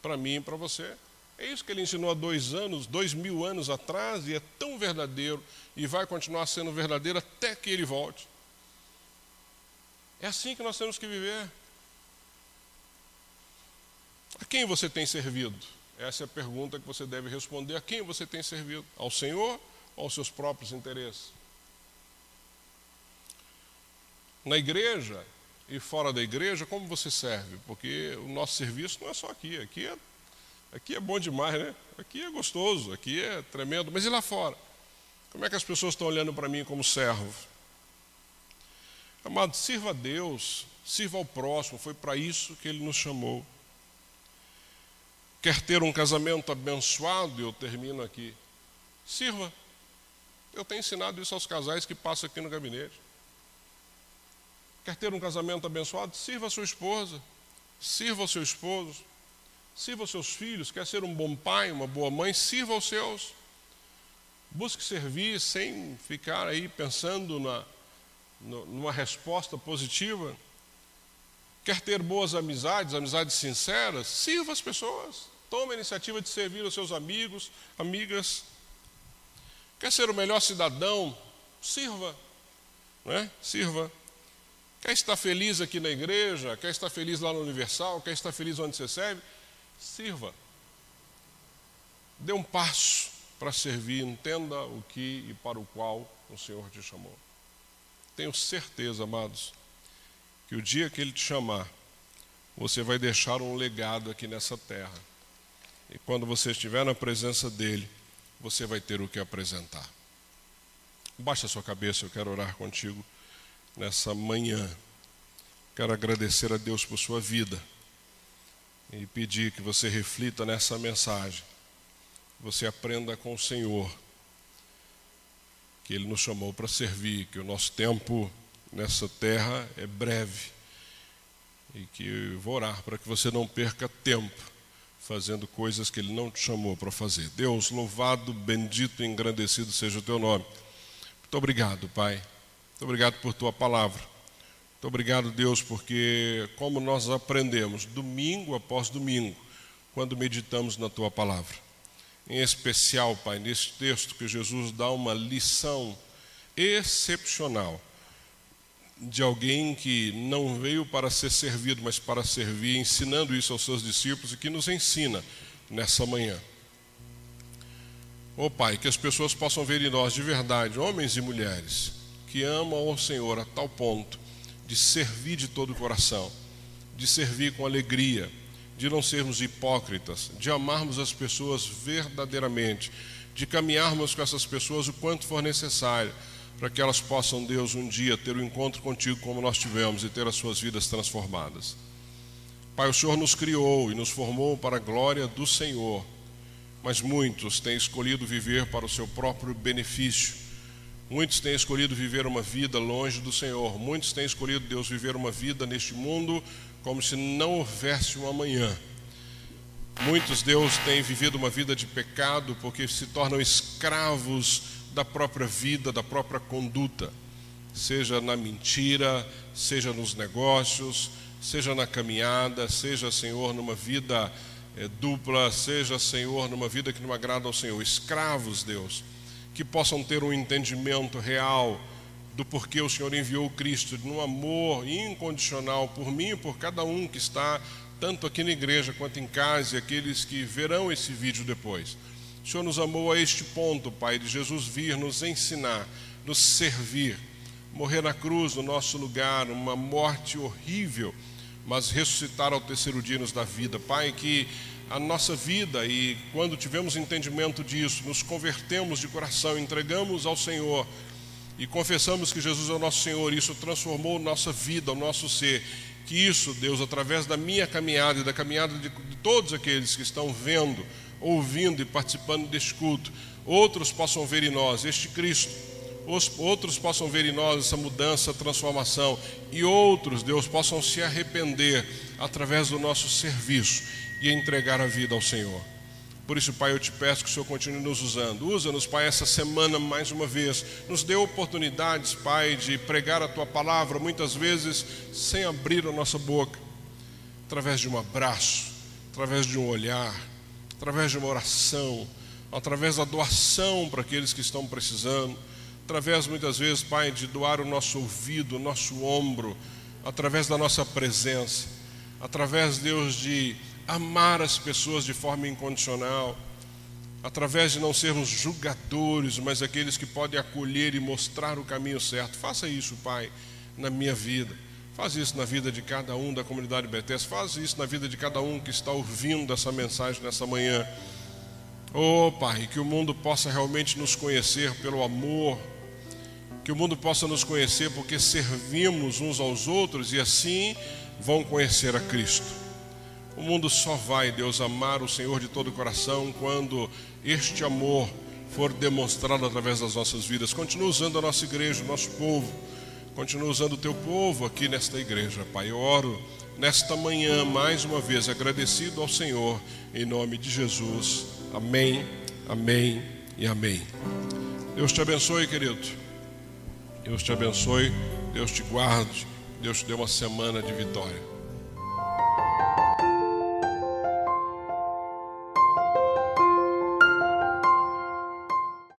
para mim e para você. É isso que ele ensinou há dois anos, dois mil anos atrás, e é tão verdadeiro e vai continuar sendo verdadeiro até que ele volte. É assim que nós temos que viver. A quem você tem servido? Essa é a pergunta que você deve responder. A quem você tem servido? Ao Senhor ou aos seus próprios interesses? Na igreja e fora da igreja, como você serve? Porque o nosso serviço não é só aqui, aqui é Aqui é bom demais, né? Aqui é gostoso, aqui é tremendo. Mas e lá fora? Como é que as pessoas estão olhando para mim como servo? Amado, sirva a Deus, sirva ao próximo, foi para isso que Ele nos chamou. Quer ter um casamento abençoado? Eu termino aqui. Sirva. Eu tenho ensinado isso aos casais que passam aqui no gabinete. Quer ter um casamento abençoado? Sirva a sua esposa, sirva ao seu esposo, Sirva aos seus filhos, quer ser um bom pai, uma boa mãe, sirva aos seus. Busque servir sem ficar aí pensando na, numa resposta positiva. Quer ter boas amizades, amizades sinceras, sirva as pessoas. Tome a iniciativa de servir os seus amigos, amigas. Quer ser o melhor cidadão? Sirva. Não é? Sirva. Quer estar feliz aqui na igreja? Quer estar feliz lá no Universal? Quer estar feliz onde você serve? Sirva. Dê um passo. para servir, entenda o que e para o qual o Senhor te chamou. Tenho certeza, amados, que o dia que Ele te chamar, você vai deixar um legado aqui nessa terra. E quando você estiver na presença dEle, você vai ter o que apresentar. Baixa a sua cabeça, eu quero orar contigo nessa manhã. Quero agradecer a Deus por sua vida e pedir que você reflita nessa mensagem. Você aprenda com o Senhor que Ele nos chamou para servir, que o nosso tempo nessa terra é breve e que vou orar para que você não perca tempo fazendo coisas que Ele não te chamou para fazer. Deus, louvado, bendito e engrandecido seja o Teu nome. Muito obrigado, Pai. Muito obrigado por Tua palavra. Muito obrigado, Deus, porque como nós aprendemos domingo após domingo, quando meditamos na tua palavra. Em especial, Pai, nesse texto que Jesus dá uma lição excepcional de alguém que não veio para ser servido, mas para servir, ensinando isso aos seus discípulos e que nos ensina nessa manhã. Ó oh, Pai, que as pessoas possam ver em nós de verdade, homens e mulheres, que amam ao Senhor a tal ponto de servir de todo o coração, de servir com alegria, de não sermos hipócritas, de amarmos as pessoas verdadeiramente, de caminharmos com essas pessoas o quanto for necessário, para que elas possam, Deus, um dia ter o um encontro contigo como nós tivemos e ter as suas vidas transformadas. Pai, o Senhor nos criou e nos formou para a glória do Senhor, mas muitos têm escolhido viver para o seu próprio benefício Muitos têm escolhido viver uma vida longe do Senhor. Muitos têm escolhido, Deus, viver uma vida neste mundo como se não houvesse um amanhã. Muitos, Deus, têm vivido uma vida de pecado porque se tornam escravos da própria vida, da própria conduta, seja na mentira, seja nos negócios, seja na caminhada, seja, Senhor, numa vida é, dupla, seja, Senhor, numa vida que não agrada ao Senhor. Escravos, Deus que possam ter um entendimento real do porquê o Senhor enviou Cristo, num amor incondicional por mim e por cada um que está, tanto aqui na igreja quanto em casa, e aqueles que verão esse vídeo depois. O Senhor nos amou a este ponto, Pai, de Jesus vir nos ensinar, nos servir, morrer na cruz no nosso lugar, uma morte horrível, mas ressuscitar ao terceiro dia nos da vida. Pai, que a nossa vida e quando tivemos entendimento disso, nos convertemos de coração, entregamos ao Senhor e confessamos que Jesus é o nosso Senhor, isso transformou nossa vida, o nosso ser. Que isso, Deus, através da minha caminhada e da caminhada de, de todos aqueles que estão vendo, ouvindo e participando deste culto, outros possam ver em nós este Cristo, os, outros possam ver em nós essa mudança, transformação, e outros, Deus, possam se arrepender através do nosso serviço e entregar a vida ao Senhor. Por isso, Pai, eu te peço que o Senhor continue nos usando. Usa-nos, Pai, essa semana mais uma vez. Nos dê oportunidades, Pai, de pregar a tua palavra, muitas vezes sem abrir a nossa boca, através de um abraço, através de um olhar, através de uma oração, através da doação para aqueles que estão precisando, através muitas vezes, Pai, de doar o nosso ouvido, o nosso ombro, através da nossa presença, através, Deus, de amar as pessoas de forma incondicional, através de não sermos julgadores, mas aqueles que podem acolher e mostrar o caminho certo. Faça isso, Pai, na minha vida. Faz isso na vida de cada um da comunidade Bethesda. Faz isso na vida de cada um que está ouvindo essa mensagem nessa manhã. Oh, Pai, que o mundo possa realmente nos conhecer pelo amor, que o mundo possa nos conhecer porque servimos uns aos outros e assim vão conhecer a Cristo. O mundo só vai, Deus, amar o Senhor de todo o coração quando este amor for demonstrado através das nossas vidas. Continua usando a nossa igreja, o nosso povo. Continua usando o teu povo aqui nesta igreja, Pai. Eu oro nesta manhã, mais uma vez, agradecido ao Senhor, em nome de Jesus. Amém, amém e amém. Deus te abençoe, querido. Deus te abençoe, Deus te guarde, Deus te dê uma semana de vitória.